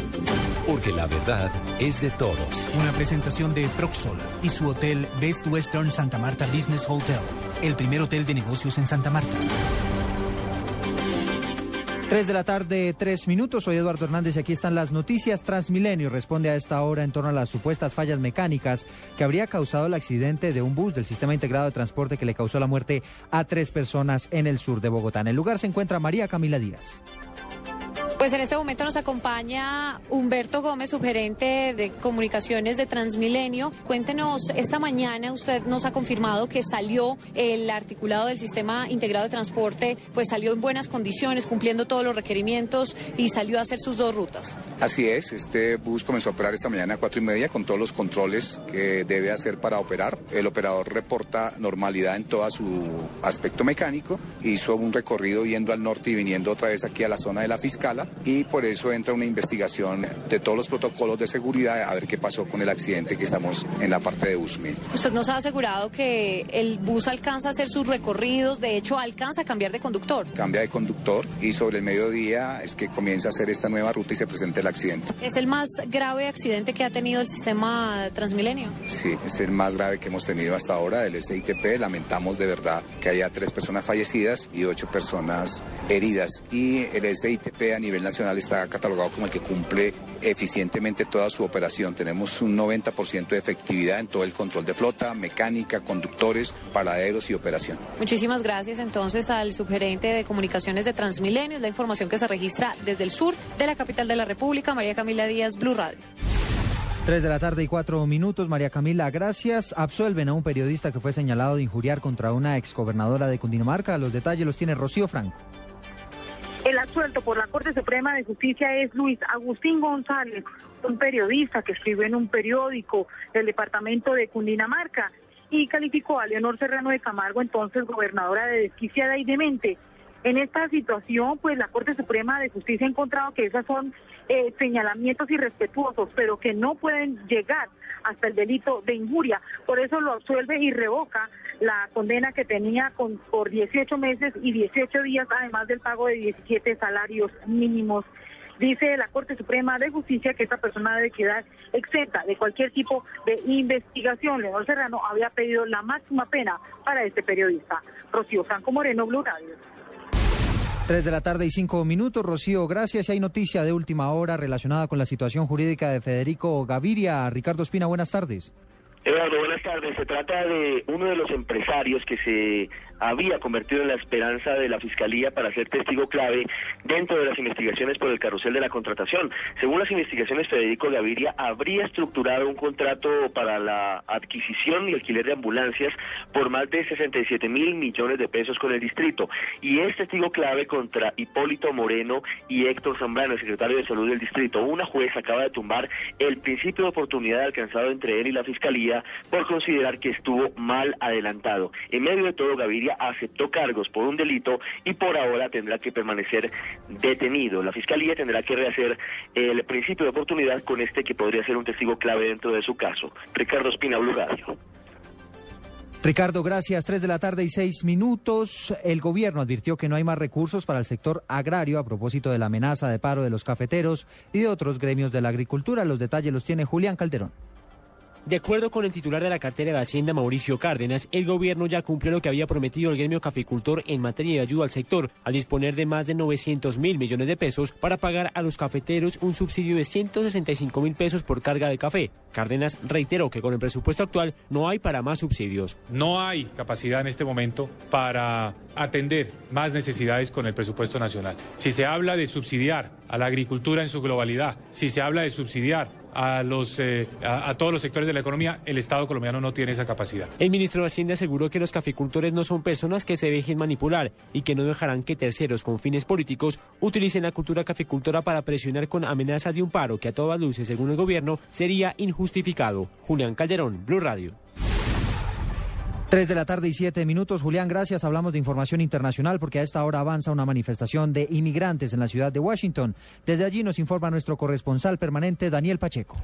Porque la verdad es de todos. Una presentación de Proxol y su hotel Best Western Santa Marta Business Hotel, el primer hotel de negocios en Santa Marta. 3 de la tarde, 3 minutos. Soy Eduardo Hernández y aquí están las noticias. Transmilenio responde a esta hora en torno a las supuestas fallas mecánicas que habría causado el accidente de un bus del Sistema Integrado de Transporte que le causó la muerte a tres personas en el sur de Bogotá. En el lugar se encuentra María Camila Díaz. Pues en este momento nos acompaña Humberto Gómez, subgerente de comunicaciones de Transmilenio. Cuéntenos, esta mañana usted nos ha confirmado que salió el articulado del sistema integrado de transporte, pues salió en buenas condiciones, cumpliendo todos los requerimientos y salió a hacer sus dos rutas. Así es, este bus comenzó a operar esta mañana a cuatro y media con todos los controles que debe hacer para operar. El operador reporta normalidad en todo su aspecto mecánico. Hizo un recorrido yendo al norte y viniendo otra vez aquí a la zona de la Fiscala y por eso entra una investigación de todos los protocolos de seguridad a ver qué pasó con el accidente que estamos en la parte de USMI. Usted nos ha asegurado que el bus alcanza a hacer sus recorridos, de hecho alcanza a cambiar de conductor. Cambia de conductor y sobre el mediodía es que comienza a hacer esta nueva ruta y se presenta el accidente. ¿Es el más grave accidente que ha tenido el sistema Transmilenio? Sí, es el más grave que hemos tenido hasta ahora del SITP. Lamentamos de verdad que haya tres personas fallecidas y ocho personas heridas. Y el SITP a nivel nacional está catalogado como el que cumple eficientemente toda su operación. Tenemos un 90% de efectividad en todo el control de flota, mecánica, conductores, paraderos y operación. Muchísimas gracias entonces al subgerente de comunicaciones de Transmilenio, la información que se registra desde el sur de la capital de la República, María Camila Díaz, Blue Radio. 3 de la tarde y 4 minutos. María Camila, gracias. Absuelven a un periodista que fue señalado de injuriar contra una exgobernadora de Cundinamarca. Los detalles los tiene Rocío Franco. El absuelto por la Corte Suprema de Justicia es Luis Agustín González, un periodista que escribió en un periódico del departamento de Cundinamarca y calificó a Leonor Serrano de Camargo, entonces gobernadora de desquiciada y demente. En esta situación, pues la Corte Suprema de Justicia ha encontrado que esos son eh, señalamientos irrespetuosos, pero que no pueden llegar hasta el delito de injuria. Por eso lo absuelve y revoca la condena que tenía con, por 18 meses y 18 días, además del pago de 17 salarios mínimos. Dice la Corte Suprema de Justicia que esta persona debe quedar exenta de cualquier tipo de investigación. Leonor Serrano había pedido la máxima pena para este periodista. Rocío Franco Moreno, Blue Radio. Tres de la tarde y cinco minutos. Rocío, gracias. Hay noticia de última hora relacionada con la situación jurídica de Federico Gaviria. Ricardo Espina, buenas tardes. Eduardo, buenas tardes. Se trata de uno de los empresarios que se había convertido en la esperanza de la Fiscalía para ser testigo clave dentro de las investigaciones por el carrusel de la contratación. Según las investigaciones, Federico Gaviria habría estructurado un contrato para la adquisición y alquiler de ambulancias por más de 67 mil millones de pesos con el distrito. Y es testigo clave contra Hipólito Moreno y Héctor Zambrano, el secretario de Salud del distrito. Una juez acaba de tumbar el principio de oportunidad alcanzado entre él y la Fiscalía por considerar que estuvo mal adelantado. En medio de todo, Gaviria aceptó cargos por un delito y por ahora tendrá que permanecer detenido. La Fiscalía tendrá que rehacer el principio de oportunidad con este que podría ser un testigo clave dentro de su caso. Ricardo Espina, Blue Radio. Ricardo, gracias. Tres de la tarde y seis minutos. El gobierno advirtió que no hay más recursos para el sector agrario a propósito de la amenaza de paro de los cafeteros y de otros gremios de la agricultura. Los detalles los tiene Julián Calderón. De acuerdo con el titular de la cartera de Hacienda, Mauricio Cárdenas, el gobierno ya cumplió lo que había prometido el gremio caficultor en materia de ayuda al sector, al disponer de más de 900 mil millones de pesos para pagar a los cafeteros un subsidio de 165 mil pesos por carga de café. Cárdenas reiteró que con el presupuesto actual no hay para más subsidios. No hay capacidad en este momento para atender más necesidades con el presupuesto nacional. Si se habla de subsidiar a la agricultura en su globalidad, si se habla de subsidiar a, los, eh, a, todos los sectores de la economía, el Estado colombiano no tiene esa capacidad. El ministro de Hacienda aseguró que los caficultores no son personas que se dejen manipular y que no dejarán que terceros con fines políticos utilicen la cultura caficultora para presionar con amenazas de un paro que a todas luces, según el gobierno, sería injustificado. Julián Calderón, Blue Radio. Tres de la tarde y siete minutos. Julián, gracias. Hablamos de información internacional porque a esta hora avanza una manifestación de inmigrantes en la ciudad de Washington. Desde allí nos informa nuestro corresponsal permanente, Daniel Pacheco.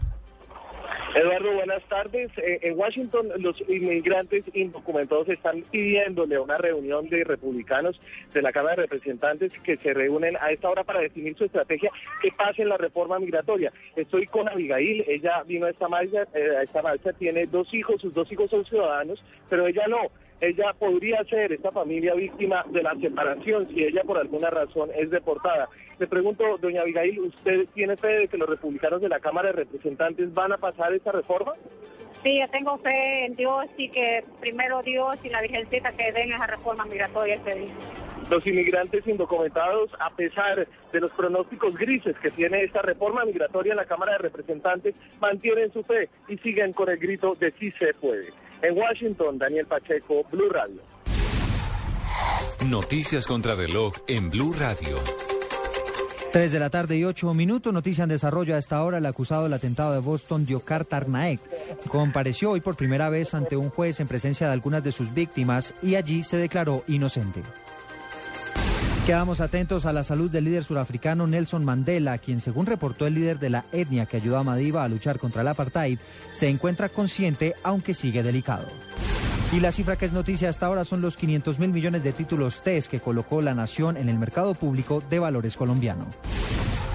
Eduardo, buenas tardes. Eh, en Washington, los inmigrantes indocumentados están pidiéndole a una reunión de republicanos de la Cámara de Representantes que se reúnen a esta hora para definir su estrategia que pase en la reforma migratoria. Estoy con Abigail, ella vino a esta marcha, eh, a esta marcha, tiene dos hijos, sus dos hijos son ciudadanos, pero ella no ella podría ser esta familia víctima de la separación si ella por alguna razón es deportada. Le pregunto, doña Abigail, ¿usted tiene fe de que los republicanos de la Cámara de Representantes van a pasar esta reforma? Sí, yo tengo fe en Dios y que primero Dios y la Virgencita que den esa reforma migratoria este día. Los inmigrantes indocumentados, a pesar de los pronósticos grises que tiene esta reforma migratoria en la Cámara de Representantes, mantienen su fe y siguen con el grito de sí se puede. En Washington, Daniel Pacheco, Blue Radio. Noticias contra reloj en Blue Radio. Tres de la tarde y ocho minutos. Noticia en desarrollo a esta hora. El acusado del atentado de Boston, Diokar Tarnaek, compareció hoy por primera vez ante un juez en presencia de algunas de sus víctimas y allí se declaró inocente. Quedamos atentos a la salud del líder surafricano Nelson Mandela, quien según reportó el líder de la etnia que ayudó a Madiba a luchar contra el apartheid, se encuentra consciente aunque sigue delicado. Y la cifra que es noticia hasta ahora son los 500 mil millones de títulos TES que colocó la nación en el mercado público de valores colombiano.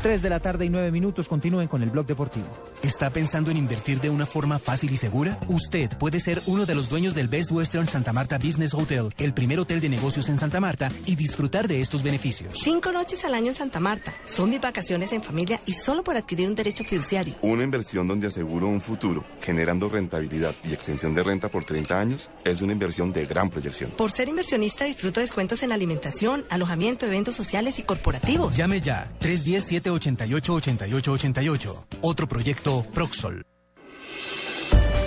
3 de la tarde y 9 minutos continúen con el blog deportivo. ¿Está pensando en invertir de una forma fácil y segura? Usted puede ser uno de los dueños del Best Western Santa Marta Business Hotel, el primer hotel de negocios en Santa Marta, y disfrutar de estos beneficios. Cinco noches al año en Santa Marta. Son mis vacaciones en familia y solo por adquirir un derecho fiduciario. Una inversión donde aseguro un futuro, generando rentabilidad y extensión de renta por 30 años, es una inversión de gran proyección. Por ser inversionista disfruto descuentos en alimentación, alojamiento, eventos sociales y corporativos. Llame ya 310 788 8888. Otro proyecto Proxol.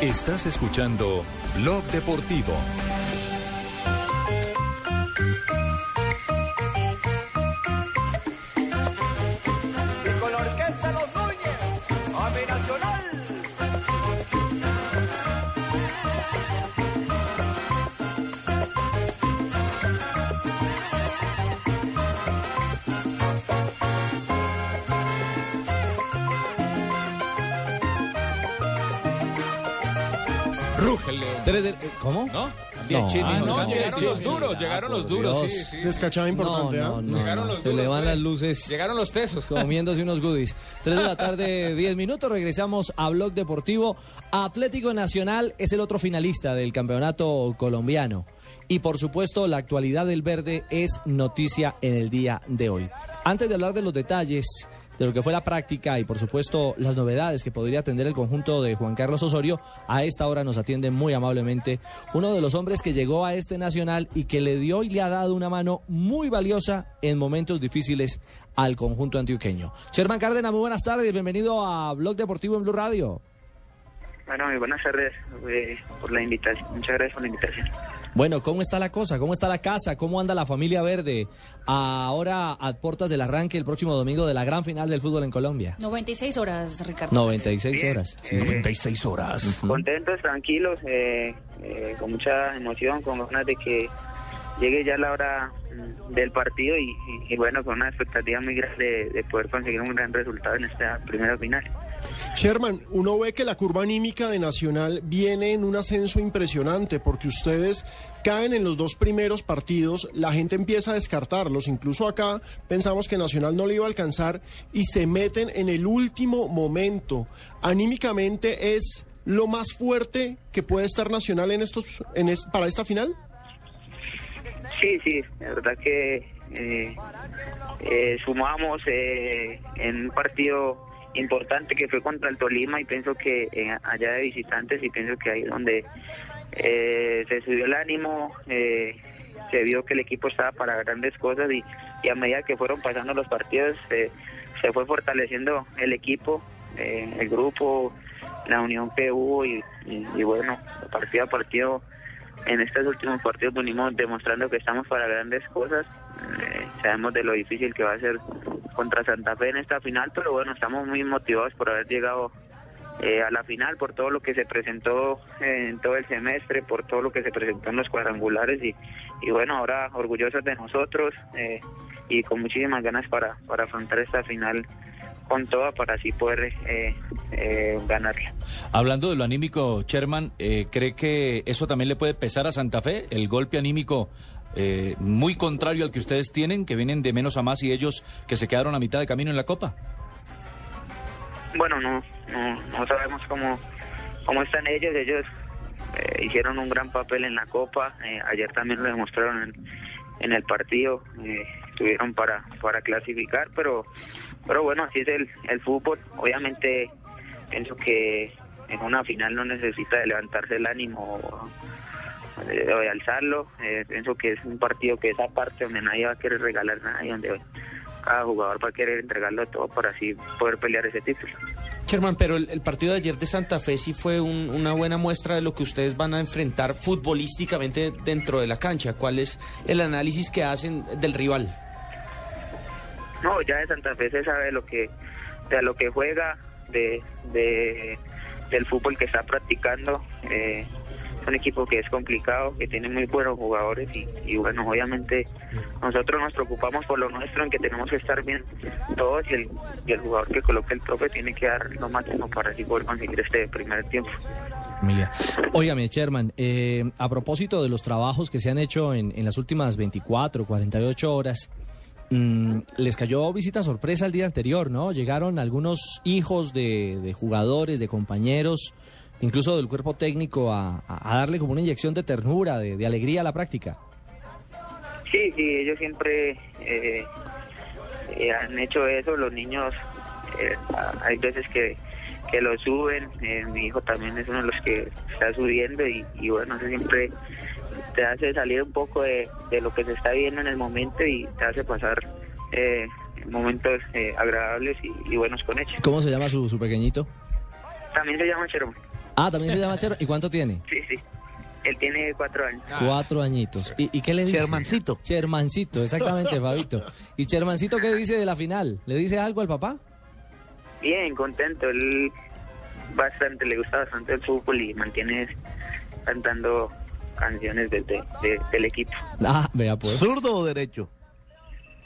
Estás escuchando Blog Deportivo. El león. Tres del- eh, ¿Cómo? ¿No? No, Chino, ah, no, no, llegaron Chino. los duros, llegaron los duros, sí, sí. Descachada importante, no, ¿ah? no, no, Llegaron no. los Se duros, le van fue. las luces. Llegaron los tesos. Comiéndose unos goodies. Tres de la tarde, diez minutos. Regresamos a Blog Deportivo. Atlético Nacional es el otro finalista del campeonato colombiano. Y por supuesto, la actualidad del verde es noticia en el día de hoy. Antes de hablar de los detalles de lo que fue la práctica y por supuesto las novedades que podría atender el conjunto de Juan Carlos Osorio, a esta hora nos atiende muy amablemente uno de los hombres que llegó a este nacional y que le dio y le ha dado una mano muy valiosa en momentos difíciles al conjunto antioqueño. Sherman Cárdenas, muy buenas tardes, bienvenido a Blog Deportivo en Blue Radio. Bueno, muy buenas tardes eh, por la invitación. Muchas gracias por la invitación. Bueno, ¿cómo está la cosa? ¿Cómo está la casa? ¿Cómo anda la familia verde? Ahora a puertas del arranque el próximo domingo de la gran final del fútbol en Colombia. 96 horas, Ricardo. 96 Bien. horas. Sí, 96 horas. Contentos, tranquilos, eh, eh, con mucha emoción, con ganas de que llegue ya la hora mm, del partido y, y- y bueno, con una expectativa muy grande de, de poder conseguir un gran resultado en esta primera final. Sherman, uno ve que la curva anímica de Nacional viene en un ascenso impresionante porque ustedes caen en los dos primeros partidos, la gente empieza a descartarlos, incluso acá pensamos que Nacional no le iba a alcanzar y se meten en el último momento. Anímicamente es lo más fuerte que puede estar Nacional en estos en es- para esta final. Sí, sí, la verdad que eh, eh, sumamos eh, en un partido importante que fue contra el Tolima y pienso que eh, allá de visitantes y pienso que ahí es donde eh, se subió el ánimo, eh, se vio que el equipo estaba para grandes cosas y, y a medida que fueron pasando los partidos se fue fortaleciendo el equipo, el grupo, la unión que hubo y bueno, partido a partido en estos últimos partidos venimos demostrando que estamos para grandes cosas. Eh, sabemos de lo difícil que va a ser contra Santa Fe en esta final, pero bueno, estamos muy motivados por haber llegado eh, a la final, por todo lo que se presentó eh, en todo el semestre, por todo lo que se presentó en los cuadrangulares y, y bueno, ahora orgullosos de nosotros y con muchísimas ganas para, para afrontar esta final con toda para así poder eh, eh, ganarla. Hablando de lo anímico, Sherman, eh, ¿cree que eso también le puede pesar a Santa Fe? El golpe anímico eh, muy contrario al que ustedes tienen, que vienen de menos a más y ellos que se quedaron a mitad de camino en la Copa. Bueno, no, no, no sabemos cómo, cómo están ellos. Ellos eh, hicieron un gran papel en la Copa. eh, ayer también lo demostraron en, en el partido. eh, estuvieron para, para clasificar, pero, pero bueno, así es el, el fútbol. Obviamente pienso que en una final no necesita de levantarse el ánimo o, de- alzarlo. Eh, pienso que es un partido que es aparte donde nadie va a querer regalar nada y donde cada jugador va a querer entregarlo todo para así poder pelear ese título. Sherman, pero el, el partido de ayer de Santa Fe sí fue un- una buena muestra de lo que ustedes van a enfrentar futbolísticamente dentro de la cancha. ¿Cuál es el análisis que hacen del rival? No, ya de Santa Fe se sabe lo que, de lo que juega, de, de- del fútbol que está practicando. Eh, un equipo que es complicado, que tiene muy buenos jugadores y, y bueno, obviamente nosotros nos preocupamos por lo nuestro, en que tenemos que estar bien todos y el, y el jugador que coloque el profe tiene que dar lo máximo para así poder conseguir este primer tiempo. Familia. Óigame, Sherman, eh, a propósito de los trabajos que se han hecho en, en las últimas 24, 48 horas, mm, les cayó visita sorpresa el día anterior, ¿no? Llegaron algunos hijos de, jugadores, de compañeros, incluso del cuerpo técnico, a, darle como una inyección de ternura, de, alegría a la práctica. Sí, sí, ellos siempre eh, eh, han hecho eso, los niños, eh, hay veces que, que lo suben, eh, mi hijo también es uno de los que está subiendo y, bueno, siempre te hace salir un poco de, de lo que se está viendo en el momento y te hace pasar eh, momentos eh, agradables y, y buenos con ellos. ¿Cómo se llama su, su pequeñito? También se llama Cherón, Ah, también se llama Sherman. ¿Y cuánto tiene? sí, sí, él tiene cuatro años. Cuatro añitos. ¿Y, y qué le dice? Shermancito. Shermancito, exactamente, Fabito. ¿Y Shermancito qué dice de la final? ¿Le dice algo al papá? Bien, contento. Él bastante, le gusta bastante el fútbol y mantiene cantando canciones de- de- de- del equipo. Ah, vea pues. ¿Zurdo o derecho?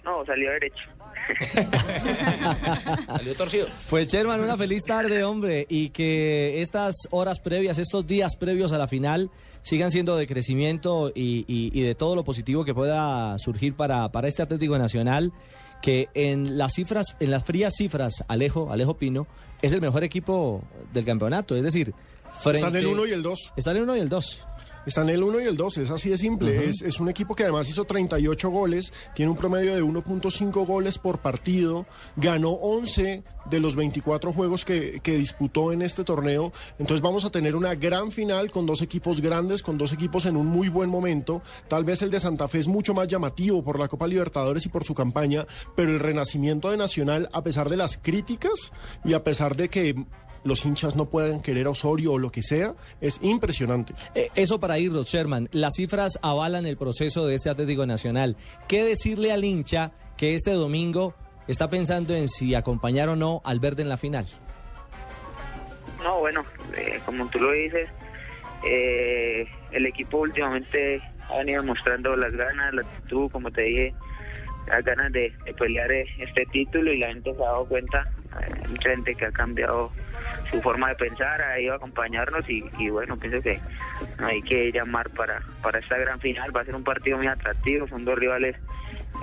No, salió derecho. Salió torcido. Pues Sherman, una feliz tarde, hombre, y que estas horas previas, estos días previos a la final, sigan siendo de crecimiento y, y- y de todo lo positivo que pueda surgir para, para este Atlético Nacional, que en las cifras, en las frías cifras, Alejo, Alejo Pino, es el mejor equipo del campeonato, es decir, frente... Están el 1 y el 2. Están el 1 y el 2. Están el 1 y el 2, es así de simple. es, es un equipo que además hizo 38 goles, tiene un promedio de 1.5 goles por partido, ganó 11 de los 24 juegos que, que disputó en este torneo. Entonces vamos a tener una gran final con dos equipos grandes, con dos equipos en un muy buen momento. Tal vez el de Santa Fe es mucho más llamativo por la Copa Libertadores y por su campaña, pero el renacimiento de Nacional, a pesar de las críticas y a pesar de que los hinchas no puedan querer a Osorio o lo que sea, es impresionante. Eh, eso para irnos, Sherman. Las cifras avalan el proceso de este Atlético Nacional. ¿Qué decirle al hincha que este domingo está pensando en si acompañar o no al verde en la final? No, bueno, eh, como tú lo dices, eh, el equipo últimamente ha venido mostrando las ganas, la actitud, como te dije, las ganas de, de pelear eh, este título y la gente se ha dado cuenta, eh, mucha gente que ha cambiado su forma de pensar, ha ido a acompañarnos y, y bueno, pienso que hay que llamar para, para esta gran final, va a ser un partido muy atractivo, son dos rivales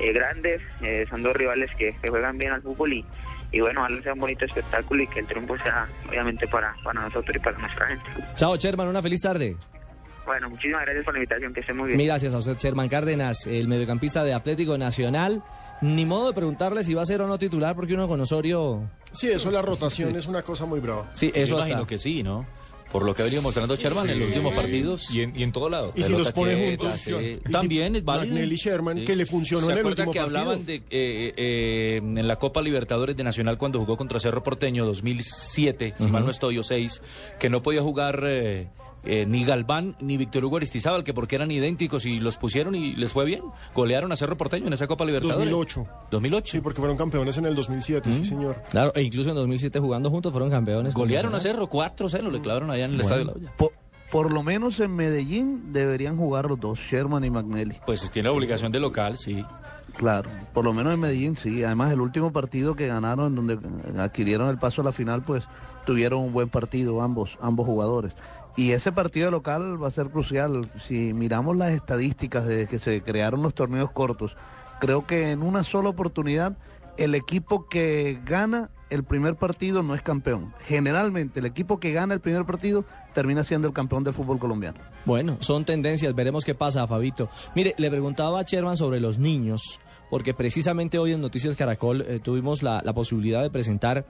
eh, grandes, eh, son dos rivales que, que juegan bien al fútbol y, y bueno, ojalá sea un bonito espectáculo y que el triunfo sea obviamente para, para nosotros y para nuestra gente. Chao, Sherman, una feliz tarde. Bueno, muchísimas gracias por la invitación, que esté muy bien. Mil gracias a usted, Sherman Cárdenas, el mediocampista de Atlético Nacional. Ni modo de preguntarle si va a ser o no titular, porque uno con Osorio... Sí, eso la rotación es una cosa muy brava. Sí, Yo eso imagino que sí, ¿no? Por lo que ha venido mostrando Sherman en los Sí. últimos partidos. Y en, y en todo lado. Y si los pone quieta, juntos, si También es válido. Magnelli Sherman, que le funcionó ¿Se en el último que partido? hablaban de eh, eh, en la Copa Libertadores de Nacional cuando jugó contra Cerro Porteño 2007, si Ujú. mal no estoy, o 6, que no podía jugar eh, eh, ni Galván ni Víctor Hugo Aristizábal, que porque eran idénticos y los pusieron y les fue bien. Golearon a Cerro Porteño en esa Copa Libertadores. 2008. 2008. Sí, porque fueron campeones en el 2007, sí, señor. Claro, e incluso en 2007 jugando juntos fueron campeones. Golearon a. Cerro 4-0, le clavaron allá en el Estadio de la Olla. Por, por lo menos en Medellín deberían jugar los dos, Sherman y McNelly. Pues tiene la obligación de local, sí. Claro, por lo menos en Medellín sí. Además, el último partido que ganaron, en donde adquirieron el paso a la final, pues tuvieron un buen partido ambos, ambos jugadores. Y ese partido local va a ser crucial. Si miramos las estadísticas de que se crearon los torneos cortos, creo que en una sola oportunidad el equipo que gana el primer partido no es campeón. Generalmente el equipo que gana el primer partido termina siendo el campeón del fútbol colombiano. Bueno, son tendencias, veremos qué pasa, Fabito. Mire, le preguntaba a Sherman sobre los niños, porque precisamente hoy en Noticias Caracol eh, tuvimos la posibilidad de presentar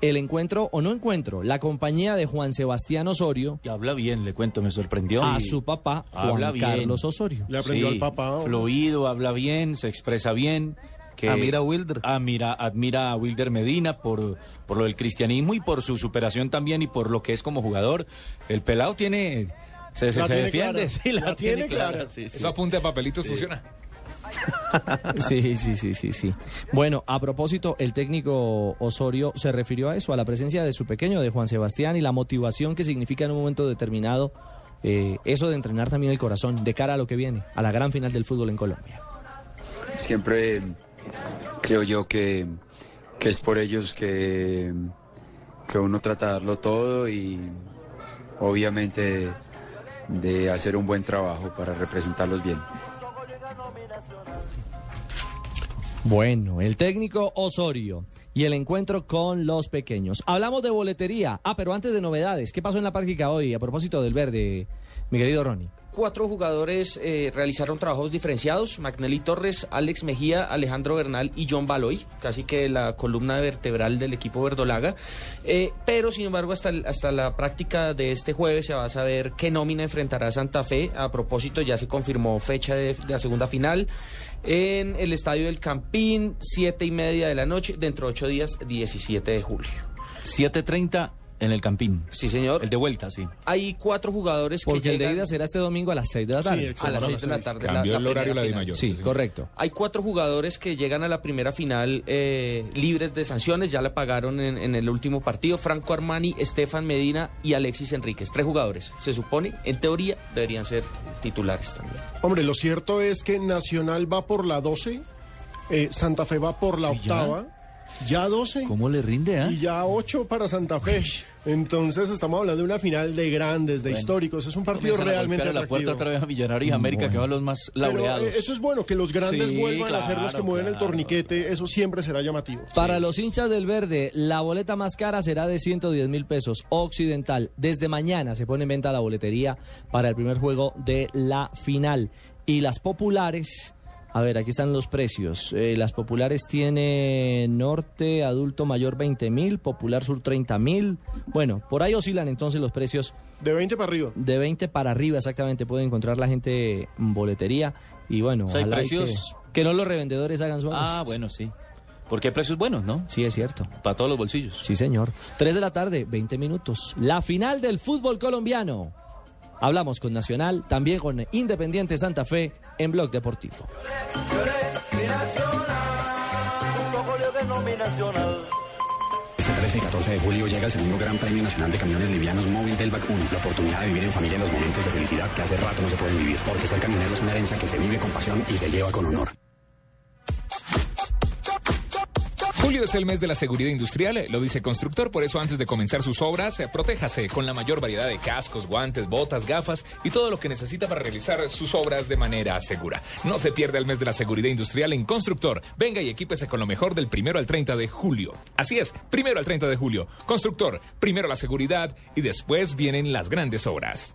el encuentro, o no encuentro, la compañía de Juan Sebastián Osorio. Y habla bien, le cuento, me sorprendió. A Sí. su papá, Juan Habla bien. Carlos Osorio. Le aprendió al papá. Fluido, habla bien, se expresa bien. Que Admira a Wilder. Admira, admira a Wilder Medina por, por lo del cristianismo y por su superación también y por lo que es como jugador. El pelado tiene... Se, se- La se tiene defiende, clara. sí, la, La tiene, tiene clara. clara. sí, sí. Eso apunte a papelitos funciona. Sí, sí, sí, sí, sí. Bueno, a propósito, el técnico Osorio se refirió a eso, a la presencia de su pequeño, de Juan Sebastián, y la motivación que significa en un momento determinado eh, eso de entrenar también el corazón de cara a lo que viene, a la gran final del fútbol en Colombia. Siempre creo yo que, que es por ellos que, que uno trata de darlo todo y obviamente de hacer un buen trabajo para representarlos bien. Bueno, el técnico Osorio y el encuentro con los pequeños. Hablamos de boletería. Ah, pero antes de novedades, ¿qué pasó en la práctica hoy a propósito del verde, mi querido Ronnie? Cuatro jugadores eh, realizaron trabajos diferenciados, Magnelli Torres, Alex Mejía, Alejandro Bernal y John Baloy, casi que la columna vertebral del equipo verdolaga. Eh, pero, sin embargo, hasta, hasta la práctica de este jueves se va a saber qué nómina enfrentará Santa Fe. A propósito, ya se confirmó fecha de la segunda final en el Estadio del Campín, siete y media de la noche, dentro de ocho días, 17 de julio. 7.30 en el Campín. Sí, señor. El de vuelta, sí. Hay cuatro jugadores que Porque el de llegan- ida será este domingo a las 6 de la tarde. a las 6 de la tarde. Cambió el horario primera la de final. mayor. Sí, correcto. Hay cuatro jugadores que llegan a la primera final eh, libres de sanciones, ya la pagaron en, en el último partido. Franco Armani, Estefan Medina y Alexis Enríquez. Tres jugadores. Se supone, en teoría, deberían ser titulares también. Hombre, lo cierto es que Nacional va por la 12, eh, Santa Fe va por la octava, ya 12 ¿Cómo le rinde, ah? y ya 8 para Santa Fe. Entonces estamos hablando de una final de grandes, de Bueno. históricos. Es un partido realmente a la puerta otra vez a Millonarios y América, que van los más Pero, laureados. eh, eso es bueno, que los grandes Sí, vuelvan a ser los que claro, mueven el claro. torniquete. Eso siempre será llamativo. Para los hinchas del verde, la boleta más cara será de 110 mil pesos. Occidental, desde mañana se pone en venta la boletería para el primer juego de la final. Y las populares, a ver, aquí están los precios. Eh, las populares tiene norte, adulto mayor 20 mil, popular sur 30 mil. Bueno, por ahí oscilan entonces los precios. De 20 para arriba. De 20 para arriba, exactamente. Puede encontrar la gente en boletería. Y bueno, O sea, hay precios- que, que no los revendedores hagan su Ah, bueno, sí. Porque hay precios buenos, ¿no? Sí, es cierto. Para todos los bolsillos. Sí, señor. 3 de la tarde, 20 minutos. La final del fútbol colombiano. Hablamos con Nacional, también con Independiente Santa Fe en Blog Deportivo. Este 13 y 14 de julio llega el segundo Gran Premio Nacional de Camiones Livianos Móvil del BAC 1. La oportunidad de vivir en familia los momentos de felicidad que hace rato no se pueden vivir. Porque ser camionero es una herencia que se vive con pasión y se lleva con honor. Julio es el mes de la seguridad industrial, lo dice Constructor, por eso antes de comenzar sus obras, eh, protéjase con la mayor variedad de cascos, guantes, botas, gafas y todo lo que necesita para realizar sus obras de manera segura. No se pierda el mes de la seguridad industrial en Constructor. Venga y equípese con lo mejor del primero al 30 de julio. Así es, primero al 30 de julio. Constructor, primero la seguridad y después vienen las grandes obras.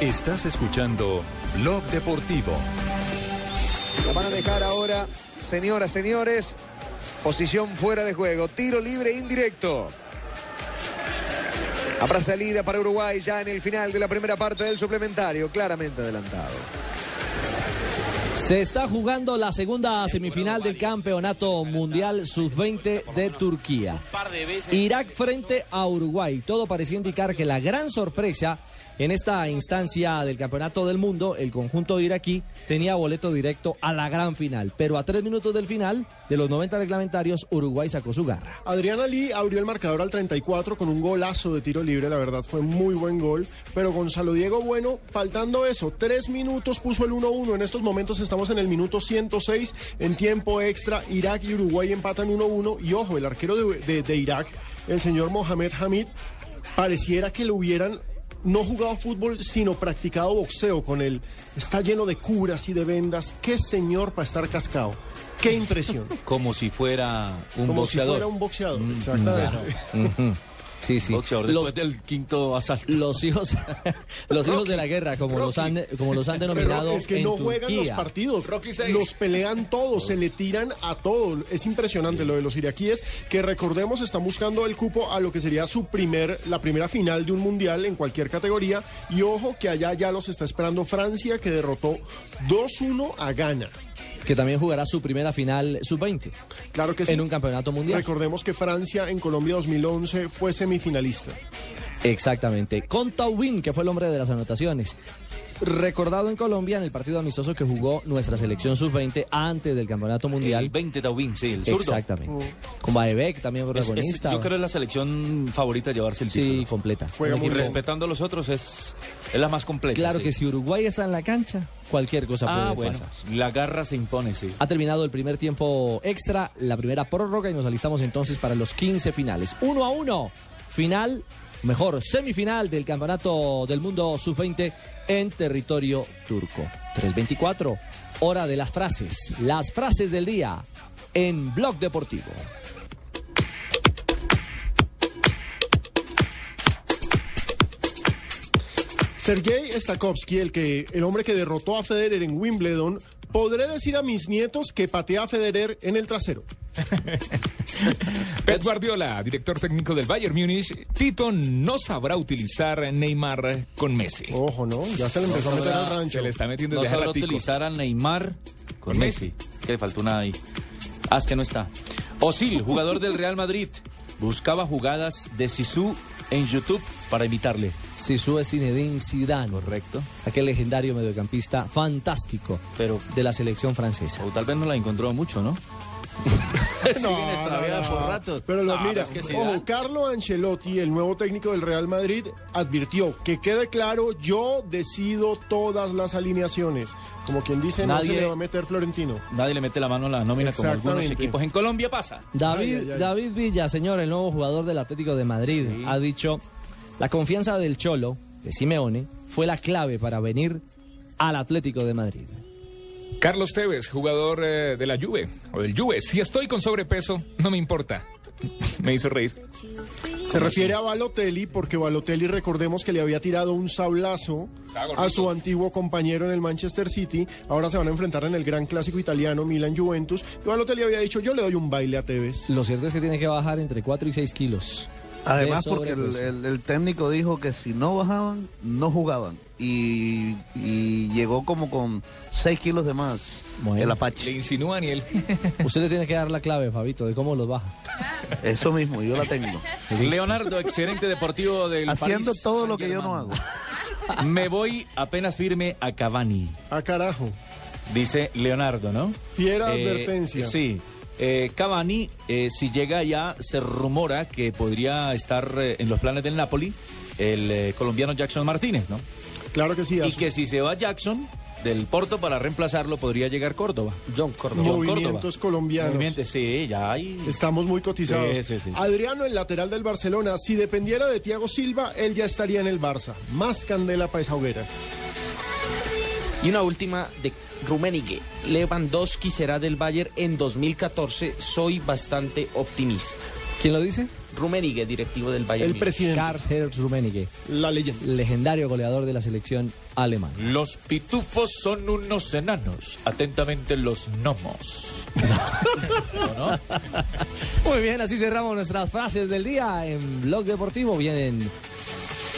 Estás escuchando Blog Deportivo. Lo van a dejar ahora, señoras, señores. Posición fuera de juego. Tiro libre indirecto. Habrá salida para Uruguay ya en el final de la primera parte del suplementario. Claramente adelantado. Se está jugando la segunda semifinal del Campeonato Mundial Sub-20 de Turquía. Irak frente a Uruguay. Todo parecía indicar que la gran sorpresa en esta instancia del Campeonato del Mundo, el conjunto iraquí tenía boleto directo a la gran final. Pero a tres minutos del final, de los 90 reglamentarios, Uruguay sacó su garra. Adrián Ali abrió el marcador al 34 con un golazo de tiro libre, la verdad fue muy buen gol, pero Gonzalo Diego Bueno, faltando eso, tres minutos puso el 1-1, en estos momentos estamos en el minuto 106, en tiempo extra, Irak y Uruguay empatan 1-1 y ojo, el arquero de- de Irak, el señor Mohamed Hamid, pareciera que lo hubieran no jugado fútbol, sino practicado boxeo con él. Está lleno de curas y de vendas. Qué señor para estar cascado. Qué impresión. Como si fuera un Como boxeador. si fuera un boxeador, Mm, exactamente. Sí, sí. Boxeador después del quinto asalto. Los hijos, los hijos de la guerra, como los han, como los han denominado Pero es que en no juegan los partidos, los pelean todos, se le tiran a todos. Es impresionante lo de los iraquíes, que recordemos están buscando el cupo a lo que sería su primer, la primera final de un mundial en cualquier categoría. Y ojo que allá ya los está esperando Francia, que derrotó 2-1 a Ghana. Que también jugará su primera final sub-20. Claro que sí. En un campeonato mundial. Recordemos que Francia en Colombia 2011 fue semifinalista. Exactamente. Con Taubín, que fue el hombre de las anotaciones. Recordado en Colombia en el partido amistoso que jugó nuestra selección sub-20 antes del campeonato mundial. El 20 Taubín, sí, el zurdo. Exactamente. Con Baebek también Es- es- protagonista. yo creo que es la selección favorita a llevarse el título. Sí, completa. y respetando a los otros es, es la más completa. Claro sí. que si Uruguay está en la cancha, cualquier cosa Ah, puede bueno, pasar. la garra se impone, sí. Ha terminado el primer tiempo extra, la primera prórroga y nos alistamos entonces para los 15 finales. Uno a uno, final, mejor semifinal del Campeonato del Mundo Sub-20 en territorio turco. 3.24, hora de las frases. Las frases del día en Blog Deportivo. Sergei Stakowski, el, que, el hombre que derrotó a Federer en Wimbledon, podré decir a mis nietos que patea a Federer en el trasero. Pep Guardiola, director técnico del Bayern Múnich, Tito no sabrá utilizar Neymar con Messi. Ojo, ¿no? Ya se le empezó a meter al rancho. Se le está metiendo No desde hace sabrá ratico. utilizar a Neymar con Con Messi. Que le faltó una ahí. Ah, es que no está. Osil, jugador del Real Madrid. buscaba jugadas de Sisu en YouTube para imitarle. Sisu es Zinedine Zidane. Correcto. Aquel legendario mediocampista fantástico, pero de la selección francesa. O tal vez no la encontró mucho, ¿no? Extraviadas por. Pero lo, mira, es que sí, ojo. Carlo Ancelotti, el nuevo técnico del Real Madrid, advirtió que quede claro, yo decido todas las alineaciones. Como quien dice, no se Nadie- le va a meter Florentino. Nadie le mete la mano a la nómina como algunos equipos. En Colombia pasa. David, Ay, ay, ay. David Villa, señor, el nuevo jugador del Atlético de Madrid, ha dicho, la confianza del Cholo, de Simeone, fue la clave para venir al Atlético de Madrid. Carlos Tevez, jugador eh, de la Juve o del Juve. Si estoy con sobrepeso, no me importa. me hizo reír. Se refiere a Balotelli porque Balotelli recordemos que le había tirado un sablazo a su antiguo compañero en el Manchester City. Ahora se van a enfrentar en el gran clásico italiano Milan Juventus. Y Balotelli había dicho yo le doy un baile a Tevez. Lo cierto es que tiene que bajar entre 4 y 6 kilos. Además, de porque el, sobrepeso. el- el técnico dijo que si no bajaban, no jugaban. Y, y llegó como con 6 kilos de más Bueno. el Apache. Le insinúa Daniel. Usted le tiene que dar la clave, Fabito, de cómo los baja. Eso mismo, yo la tengo. Leonardo, excelente deportivo del Haciendo París todo lo que yo no hago. Me voy apenas firme a Cavani, A carajo. dice Leonardo, ¿no? Fiera Eh, advertencia. Sí. Eh, Cavani, eh, si llega ya, se rumora que podría estar eh, en los planes del Napoli el eh, colombiano Jackson Martínez, ¿no? Claro que sí. Y que si se va Jackson del Porto para reemplazarlo, podría llegar Córdoba. John Córdoba. John Movimientos Córdoba. colombianos. Movimientos, sí, ya hay. Estamos muy cotizados. Sí, sí, sí. Adriano, el lateral del Barcelona, si dependiera de Thiago Silva, él ya estaría en el Barça. Más candela para esa hoguera. Y una última de Rummenigge. Lewandowski será del Bayern en 2014. Soy bastante optimista. ¿Quién lo dice? Rummenigge, directivo del Bayern. El presidente. Karl-Heinz Rummenigge, La leyenda. legendario goleador de la selección alemana. Los pitufos son unos enanos. Atentamente los gnomos. ¿O no? Muy bien, así cerramos nuestras frases del día en Blog Deportivo. Vienen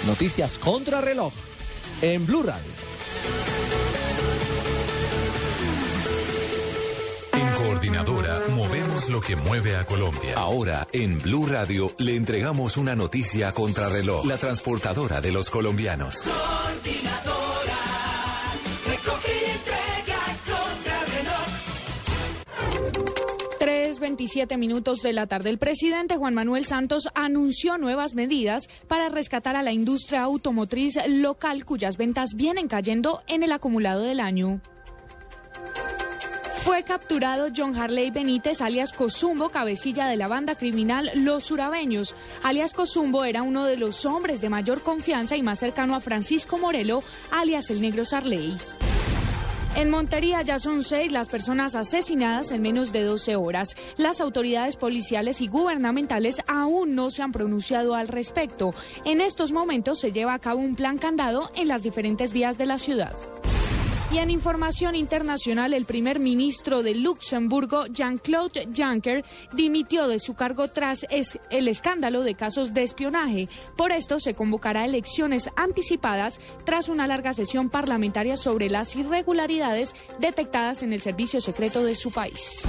noticias contra reloj en Blue Radio. Coordinadora movemos lo que mueve a Colombia. Ahora, en Blue Radio, le entregamos una noticia a contrarreloj. La transportadora de los colombianos. Coordinadora, recoge y entrega contra reloj. 3.27 minutos de la tarde. El presidente Juan Manuel Santos anunció nuevas medidas para rescatar a la industria automotriz local cuyas ventas vienen cayendo en el acumulado del año. Fue capturado John Harley Benítez, alias Cosumbo, cabecilla de la banda criminal Los Surabeños. Alias Cosumbo era uno de los hombres de mayor confianza y más cercano a Francisco Morelo, alias el Negro Sarley. En Montería ya son seis las personas asesinadas en menos de 12 horas. Las autoridades policiales y gubernamentales aún no se han pronunciado al respecto. En estos momentos se lleva a cabo un plan candado en las diferentes vías de la ciudad. Y en información internacional, el primer ministro de Luxemburgo, Jean-Claude Juncker, dimitió de su cargo tras el escándalo de casos de espionaje. Por esto se convocará elecciones anticipadas tras una larga sesión parlamentaria sobre las irregularidades detectadas en el servicio secreto de su país.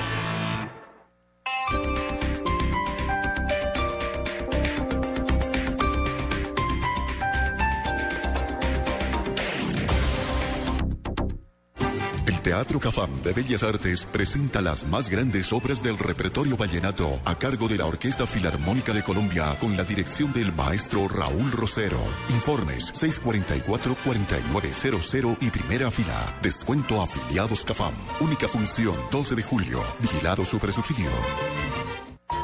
Thank you. Teatro Cafam de Bellas Artes presenta las más grandes obras del repertorio vallenato a cargo de la Orquesta Filarmónica de Colombia con la dirección del maestro Raúl Rosero. Informes 644-4900 y primera fila. Descuento afiliados Cafam. Única función 12 de julio. Vigilado Supersubsidio.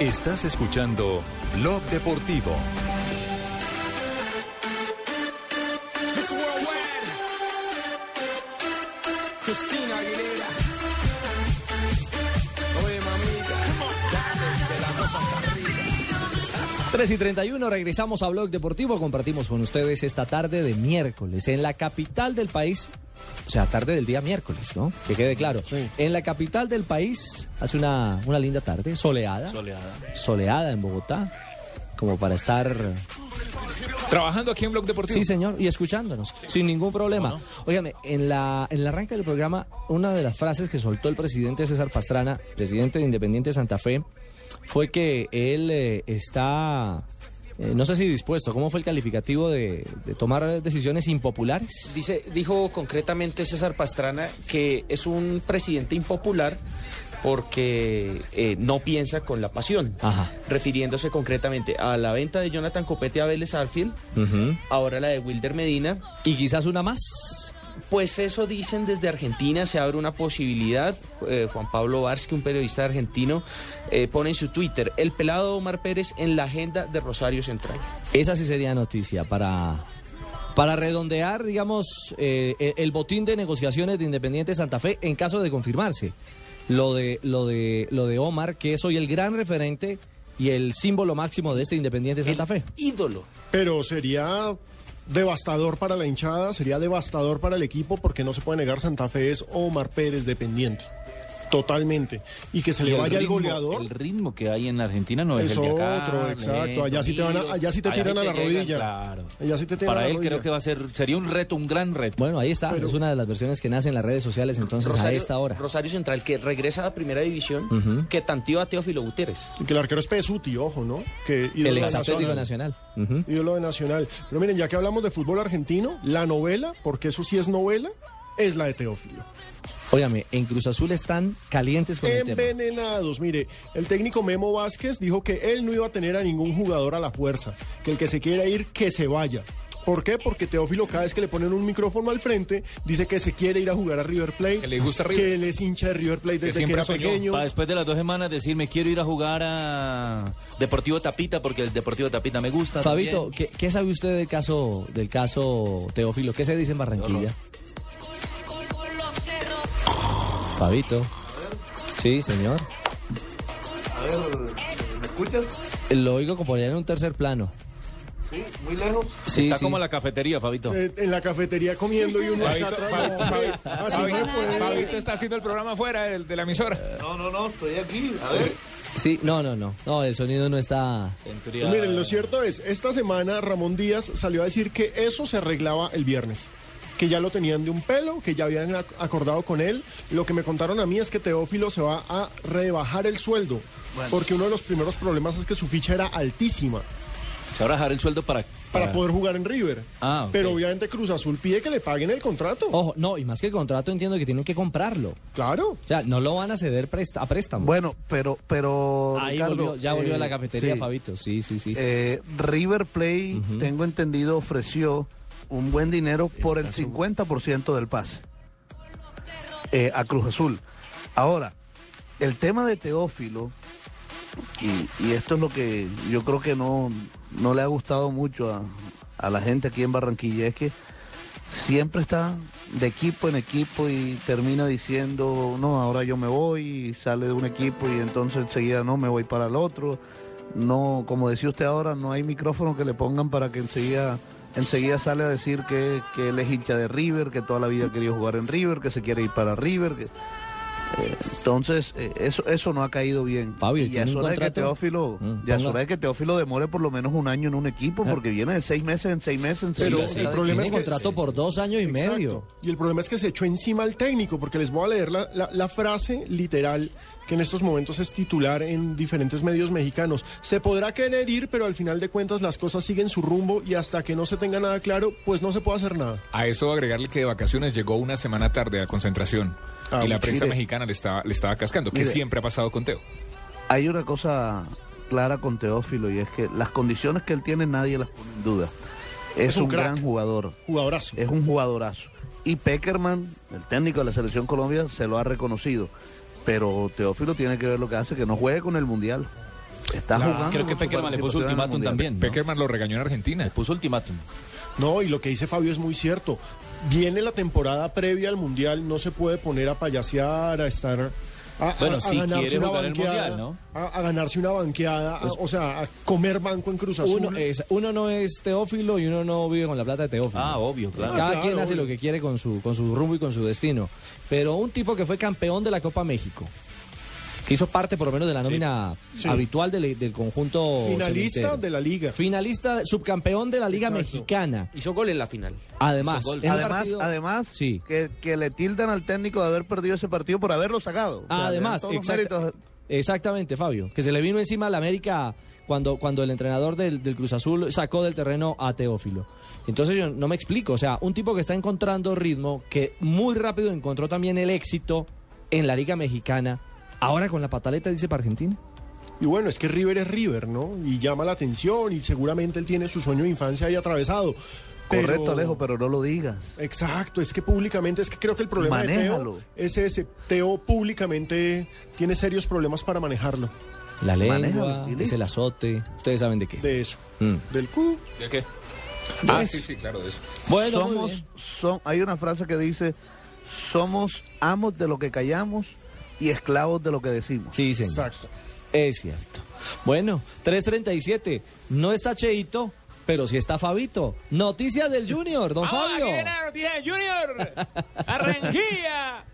Estás escuchando Blog Deportivo. Cristina Aguilera. 3 y 31, regresamos a Blog Deportivo. Compartimos con ustedes esta tarde de miércoles en la capital del país. O sea, tarde del día miércoles, ¿no? Que quede claro. En la capital del país hace una, una linda tarde, soleada. Soleada. Soleada en Bogotá. Como para estar. Trabajando aquí en Blog Deportivo. Sí, señor, y escuchándonos, sin ningún problema. Óigame, en, la, en el arranque del programa, una de las frases que soltó el presidente César Pastrana, presidente de Independiente Santa Fe, fue que él eh, está, eh, no sé si dispuesto, ¿cómo fue el calificativo de, de tomar decisiones impopulares? Dice, dijo concretamente César Pastrana que es un presidente impopular porque eh, no piensa con la pasión, refiriéndose concretamente a la venta de Jonathan Copete a Vélez Arfield, ahora la de Wilder Medina. Y quizás una más. Pues eso dicen desde Argentina, se abre una posibilidad. Eh, Juan Pablo Varsky, un periodista argentino, eh, pone en su Twitter, el pelado Omar Pérez en la agenda de Rosario Central. Esa sí sería noticia para, para redondear, digamos, eh, el, el botín de negociaciones de Independiente Santa Fe en caso de confirmarse. Lo de, lo de, lo de Omar, que es hoy el gran referente y el símbolo máximo de este Independiente Santa Fe. Ídolo. Pero sería devastador para la hinchada, sería devastador para el equipo porque no se puede negar Santa Fe es Omar Pérez dependiente. Totalmente. Y que se Y le vaya el ritmo- goleador. El ritmo que hay en Argentina no es, Es el de acá. otro, exacto. Allá sí te van a- allá sí te tiran a la llegan, rodilla. claro. Allá sí te tiran Para a la él rodilla. creo que va a ser, sería un reto, un gran reto. Bueno, ahí está. es una de las versiones que nace en las redes sociales entonces a esta hora. Rosario Central, que regresa a primera división, que tanteó a Teófilo Gutiérrez. Y que el arquero es Pesuti, ojo, ¿no? Que El ex Atlético Nacional. Ujú. Ídolo de Nacional. Pero miren, ya que hablamos de fútbol argentino, la novela, porque eso sí es novela, es la de Teófilo. Óigame, en Cruz Azul están calientes con el tema. Envenenados. Mire, el técnico Memo Vázquez dijo que él no iba a tener a ningún jugador a la fuerza, que el que se quiera ir, que se vaya. ¿Por qué? Porque Teófilo cada vez que le ponen un micrófono al frente, dice que se quiere ir a jugar a River Plate. Que le gusta River. Que él es hincha de River Plate desde que, era pequeño. Para después de las dos semanas decir, me quiero ir a jugar a Deportivo Tapita porque el Deportivo Tapita me gusta. Fabito, también. ¿qué, qué sabe usted del caso, del caso Teófilo? ¿Qué se dice en Barranquilla? Fabito. Sí, señor. A ver, ¿me escuchas? Lo oigo como ya en un tercer plano. Sí, muy lejos. Sí, Está sí. como la cafetería, Fabito. Eh, en la cafetería comiendo y uno Fabito, atrás. Fabito, no, Fabito, está haciendo el programa fuera del- de la emisora. No, no, no, estoy aquí. A ver. Sí, no, no, no. No, el sonido no está. Pues miren, lo cierto es, esta semana Ramón Díaz salió a decir que eso se arreglaba el viernes. Que ya lo tenían de un pelo, que ya habían ac- acordado con él. Lo que me contaron a mí es que Teófilo se va a rebajar el sueldo. Bueno. Porque uno de los primeros problemas es que su ficha era altísima Se va a bajar el sueldo para... para poder jugar en River. Ah. Pero obviamente Cruz Azul pide que le paguen el contrato. Ojo, no, y más que el contrato entiendo que tienen que comprarlo. Claro. O sea, no lo van a ceder presta- a préstamo. Bueno, pero, pero Ahí Ricardo, volvió, ya volvió a la eh, cafetería, sí. Fabito. Sí, sí, sí. Eh, River Plate, tengo entendido, ofreció un buen dinero por el 50% del pase eh, a Cruz Azul. Ahora, el tema de Teófilo, y, y esto es lo que yo creo que no, no le ha gustado mucho a, a la gente aquí en Barranquilla, es que siempre está de equipo en equipo y termina diciendo, no, ahora yo me voy y sale de un equipo y entonces enseguida no, me voy para el otro. No, como decía usted ahora, no hay micrófono que le pongan para que enseguida, enseguida sale a decir que, que él es hincha de River, que toda la vida ha querido jugar en River, que se quiere ir para River. que- eh, entonces, eh, eso, eso no ha caído bien. y ya es hora de que. Teófilo, Mm, ya es hora de que Teófilo demore por lo menos un año en un equipo, porque viene de seis meses en seis meses en seis Pero meses. el problema es que contrato por dos años y Exacto. medio. Y el problema es que se echó encima al técnico, porque les voy a leer la, la- la frase literal que en estos momentos es titular en diferentes medios mexicanos. Se podrá querer ir, pero al final de cuentas las cosas siguen su rumbo y hasta que no se tenga nada claro, pues no se puede hacer nada. A eso agregarle que de vacaciones llegó una semana tarde a la concentración. Ah, y la prensa mire. mexicana le estaba, le estaba cascando, que Mire. siempre ha pasado con Teo. Hay una cosa clara con Teófilo y es que las condiciones que él tiene nadie las pone en duda. Es, Es un un, crack. gran jugador. Jugadorazo. Es un jugadorazo. Y Peckerman, el técnico de la selección Colombia, se lo ha reconocido. Pero Teófilo tiene que ver lo que hace, que no juegue con el Mundial. Está Claro. jugando. Creo que Peckerman le puso ultimátum Mundial. también. ¿no? Peckerman lo regañó en Argentina. Le puso ultimátum. No, y lo que dice Fabio es muy cierto. Viene la temporada previa al Mundial, no se puede poner a payasear, a estar... A, a- Bueno, a si ganarse una banqueada, Mundial, ¿no? a, a ganarse una banqueada, a- o sea, a comer banco en Cruz Azul. Uno, es- uno no es Teófilo y uno no vive con la plata de Teófilo. Ah, obvio, claro. Cada Ah, claro, quien hace lo que quiere con su, con su rumbo y con su destino. Pero un tipo que fue campeón de la Copa México, que hizo parte por lo menos de la nómina Sí. habitual del, del conjunto. Finalista cementero. de la liga. Finalista, subcampeón de la Liga Exacto. Mexicana. Hizo gol en la final. Además, Además, partido- además Sí. que, que le tildan al técnico de haber perdido ese partido por haberlo sacado. O sea, Además, todos los exacta- méritos. exactamente, Fabio, que se le vino encima a la América cuando, cuando el entrenador del, del Cruz Azul sacó del terreno a Teófilo. Entonces yo no me explico, o sea, un tipo que está encontrando ritmo, que muy rápido encontró también el éxito en la Liga Mexicana, ahora con la pataleta dice para Argentina. Y bueno, es que River es River, ¿no? Y llama la atención y seguramente él tiene su sueño de infancia ahí atravesado. Pero- Correcto, Alejo, pero no lo digas. Exacto, es que públicamente, es que creo que el problema de. Teo es ese. Teo públicamente tiene serios problemas para manejarlo. La lengua, Manéjalo, es el azote, ustedes saben de qué. De eso. Mm. Del Q. ¿De qué? De Ah, sí, sí, claro, de eso. Bueno, somos, son, hay una frase que dice, somos amos de lo que callamos y esclavos de lo que decimos. Sí, señor. Exacto. Es cierto. Bueno, 3.37. No está Cheito, pero sí está Fabito. Noticias del Junior, don Fabio. Junior! ¡Arranquilla!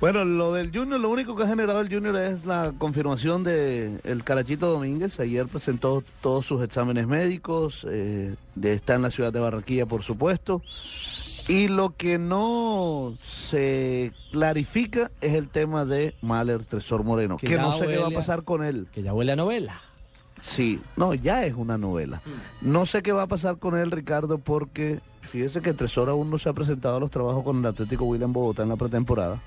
Bueno, lo del Junior, lo único que ha generado el Junior es la confirmación de el Carachito Domínguez. Ayer presentó todos sus exámenes médicos, eh, de, está en la ciudad de Barranquilla, por supuesto. Y lo que no se clarifica es el tema de Mahler Tresor Moreno, Que no sé qué va a- pasar con él. Que ya huele a novela. Sí, no, ya es una novela. No sé qué va a pasar con él, Ricardo, porque fíjese que Tresor aún no se ha presentado a los trabajos con el Atlético William Bogotá en la pretemporada.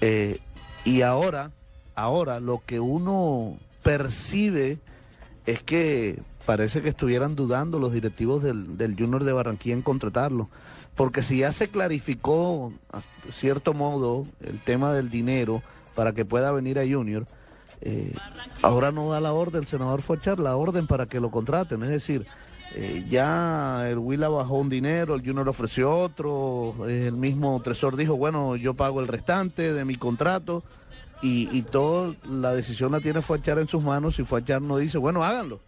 Eh, y ahora, ahora lo que uno percibe es que parece que estuvieran dudando los directivos del, del Junior de Barranquilla en contratarlo. Porque si ya se clarificó, a cierto modo, el tema del dinero para que pueda venir a Junior, eh, ahora no da la orden, el senador fue la orden para que lo contraten. Es decir, eh, ya el Huila bajó un dinero, el Junior ofreció otro, el mismo Tresor dijo, bueno, yo pago el restante de mi contrato y, y toda la decisión la tiene Fuachar en sus manos y Fuachar no dice, bueno, háganlo.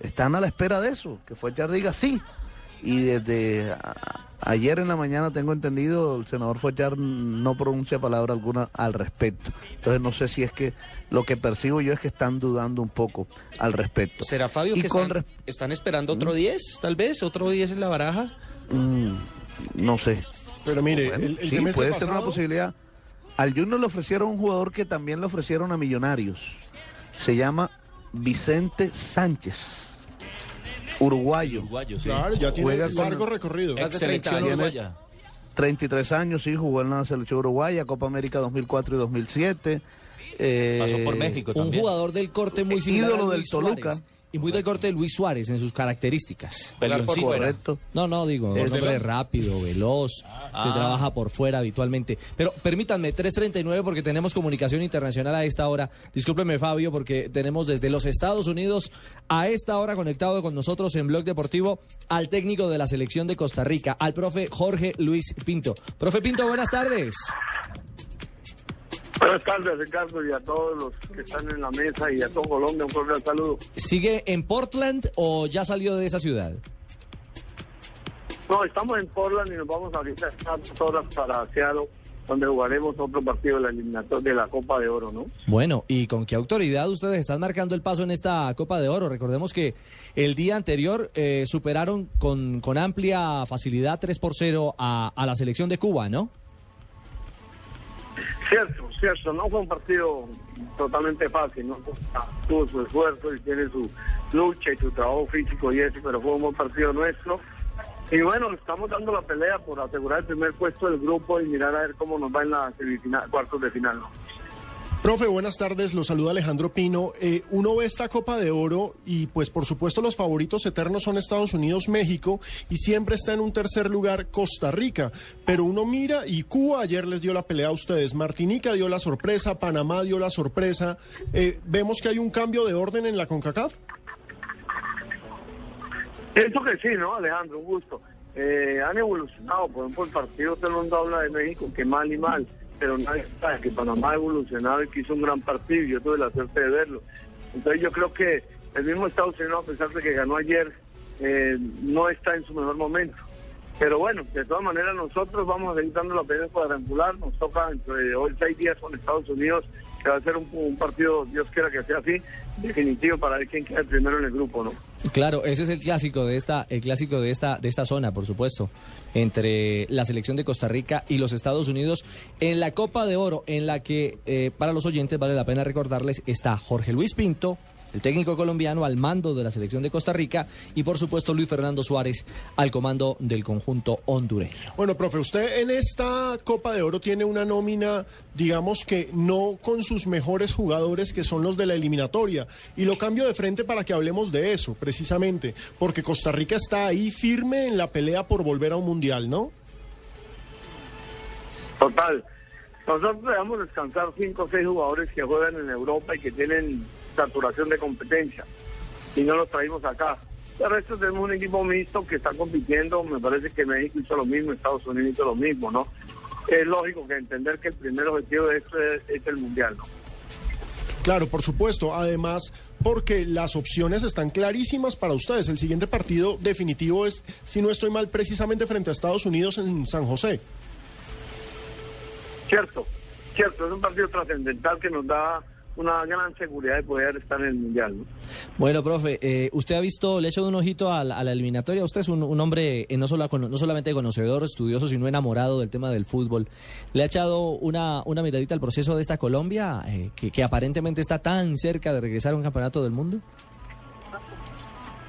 Están a la espera de eso, que Fuachar diga sí. Y desde ayer en la mañana tengo entendido, el senador Fuachar no pronuncia palabra alguna al respecto. Entonces no sé si es que lo que percibo yo es que están dudando un poco al respecto. ¿Será Fabio Y que con están, esperando otro 10, tal vez? ¿Otro 10 en la baraja? Mm, no sé. Pero mire, Bueno, el, el sí, puede ser una posibilidad. Al Junior le ofrecieron un jugador que también le ofrecieron a Millonarios. Se llama Vicente Sánchez. Uruguayo. Uruguayo, sí. Claro, ya tiene Juega un con- largo recorrido. Ex 30 selección años. uruguaya. 33 años, sí, jugó en la selección uruguaya, Copa América 2004 y 2007. Eh, Pasó por México Un también. jugador del corte muy similar ídolo a del Toluca. Suárez. Y muy del corte de Luis Suárez en sus características. Correcto. No, no, digo, un hombre rápido, veloz, Ah. que trabaja por fuera habitualmente. Pero permítanme, 3.39 porque tenemos comunicación internacional a esta hora. Discúlpeme, Fabio, porque tenemos desde los Estados Unidos a esta hora conectado con nosotros en Blog Deportivo al técnico de la selección de Costa Rica, al profe Jorge Luis Pinto. Profe Pinto, buenas tardes. Buenas tardes, Ricardo, y a todos los que están en la mesa y a todo Colombia, un cordial saludo. ¿Sigue en Portland o ya salió de esa ciudad? No, estamos en Portland y nos vamos ahorita a dos horas para Seattle, donde jugaremos otro partido de la eliminación de la Copa de Oro, ¿no? Bueno, ¿y con qué autoridad ustedes están marcando el paso en esta Copa de Oro? Recordemos que el día anterior eh, superaron con, con amplia facilidad 3 por 0 a, a la selección de Cuba, ¿no? Cierto, cierto, no fue un partido totalmente fácil, ¿no? Tuvo su esfuerzo y tiene su lucha y su trabajo físico y eso, pero fue un buen partido nuestro. Y bueno, estamos dando la pelea por asegurar el primer puesto del grupo y mirar a ver cómo nos va en la semifinal, cuartos de final, ¿no? Profe, buenas tardes, lo saluda Alejandro Pino. Eh, uno ve esta Copa de Oro y pues por supuesto los favoritos eternos son Estados Unidos, México y siempre está en un tercer lugar Costa Rica. Pero uno mira y Cuba ayer les dio la pelea a ustedes, Martinica dio la sorpresa, Panamá dio la sorpresa. Eh, vemos que hay un cambio de orden en la CONCACAF. Pienso que sí, ¿no, Alejandro? Un gusto. Eh, han evolucionado, por ejemplo, el partido el mundo habla de México que mal y mal, pero nadie sabe que Panamá ha evolucionado y que hizo un gran partido y yo tuve la suerte de verlo. Entonces yo creo que el mismo Estados Unidos, a pesar de que ganó ayer, eh, no está en su mejor momento. Pero bueno, de todas maneras nosotros vamos a seguir dando la pelea cuadrangular, nos toca entre hoy seis días con Estados Unidos, que va a ser un, partido, Dios quiera que sea así, definitivo para ver quién queda primero en el grupo, ¿no? Claro, ese es el clásico de esta, el clásico de esta, de esta zona, por supuesto, entre la selección de Costa Rica y los Estados Unidos en la Copa de Oro, en la que eh, para los oyentes vale la pena recordarles está Jorge Luis Pinto, el técnico colombiano al mando de la selección de Costa Rica y por supuesto Luis Fernando Suárez al comando del conjunto hondureño. Bueno, profe, usted en esta Copa de Oro tiene una nómina, digamos que no con sus mejores jugadores que son los de la eliminatoria. Y lo cambio de frente para que hablemos de eso, precisamente, porque Costa Rica está ahí firme en la pelea por volver a un mundial, ¿no? Total. Nosotros debemos descansar cinco o seis jugadores que juegan en Europa y que tienen saturación de competencia. Y no los traímos acá. El resto tenemos un equipo mixto que está compitiendo. Me parece que México hizo lo mismo, Estados Unidos hizo lo mismo, ¿no? Es lógico que entender que el primer objetivo de esto es, es el Mundial, ¿no? Claro, por supuesto. Además, porque las opciones están clarísimas para ustedes. El siguiente partido definitivo es, si no estoy mal, precisamente frente a Estados Unidos en San José. Cierto, cierto. Es un partido trascendental que nos da una gran seguridad de poder estar en el Mundial, ¿no? Bueno, profe, eh, usted ha visto, le ha echado un ojito a la, a la eliminatoria. Usted es un, un hombre eh, no, solo, no solamente conocedor, estudioso, sino enamorado del tema del fútbol. ¿Le ha echado una, una miradita al proceso de esta Colombia, eh, que, que aparentemente está tan cerca de regresar a un campeonato del mundo?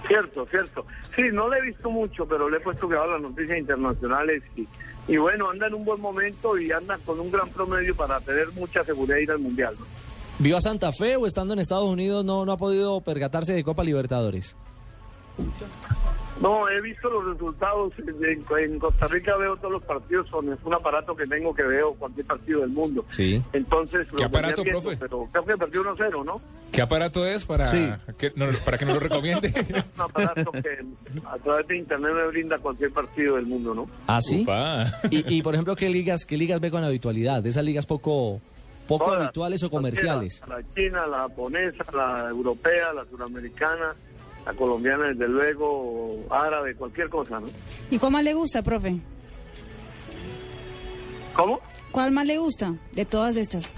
Cierto, cierto. Sí, no le he visto mucho, pero le he puesto que las noticias internacionales y, y bueno, anda en un buen momento y anda con un gran promedio para tener mucha seguridad de ir al Mundial, ¿no? ¿Vio a Santa Fe o estando en Estados Unidos no, no ha podido percatarse de Copa Libertadores? No, he visto los resultados. En, en Costa Rica veo todos los partidos con es un aparato que tengo que veo cualquier partido del mundo. Sí. Entonces, ¿Qué aparato, viendo, profe? Pero creo que perdió 1-0, ¿no? ¿Qué aparato es para, Sí. que, no- para que nos lo recomiende? Un aparato que a través de internet me brinda cualquier partido del mundo, ¿no? ¿Ah, sí? Y, y, por ejemplo, ¿qué ligas, ¿qué ligas ve con habitualidad? ¿De esas ligas poco, poco Todas, habituales o comerciales? La china, la japonesa, la europea, la suramericana, la colombiana, desde luego, árabe, cualquier cosa, ¿no? ¿Y cuál más le gusta, profe? ¿Cómo? ¿Cuál más le gusta de todas estas?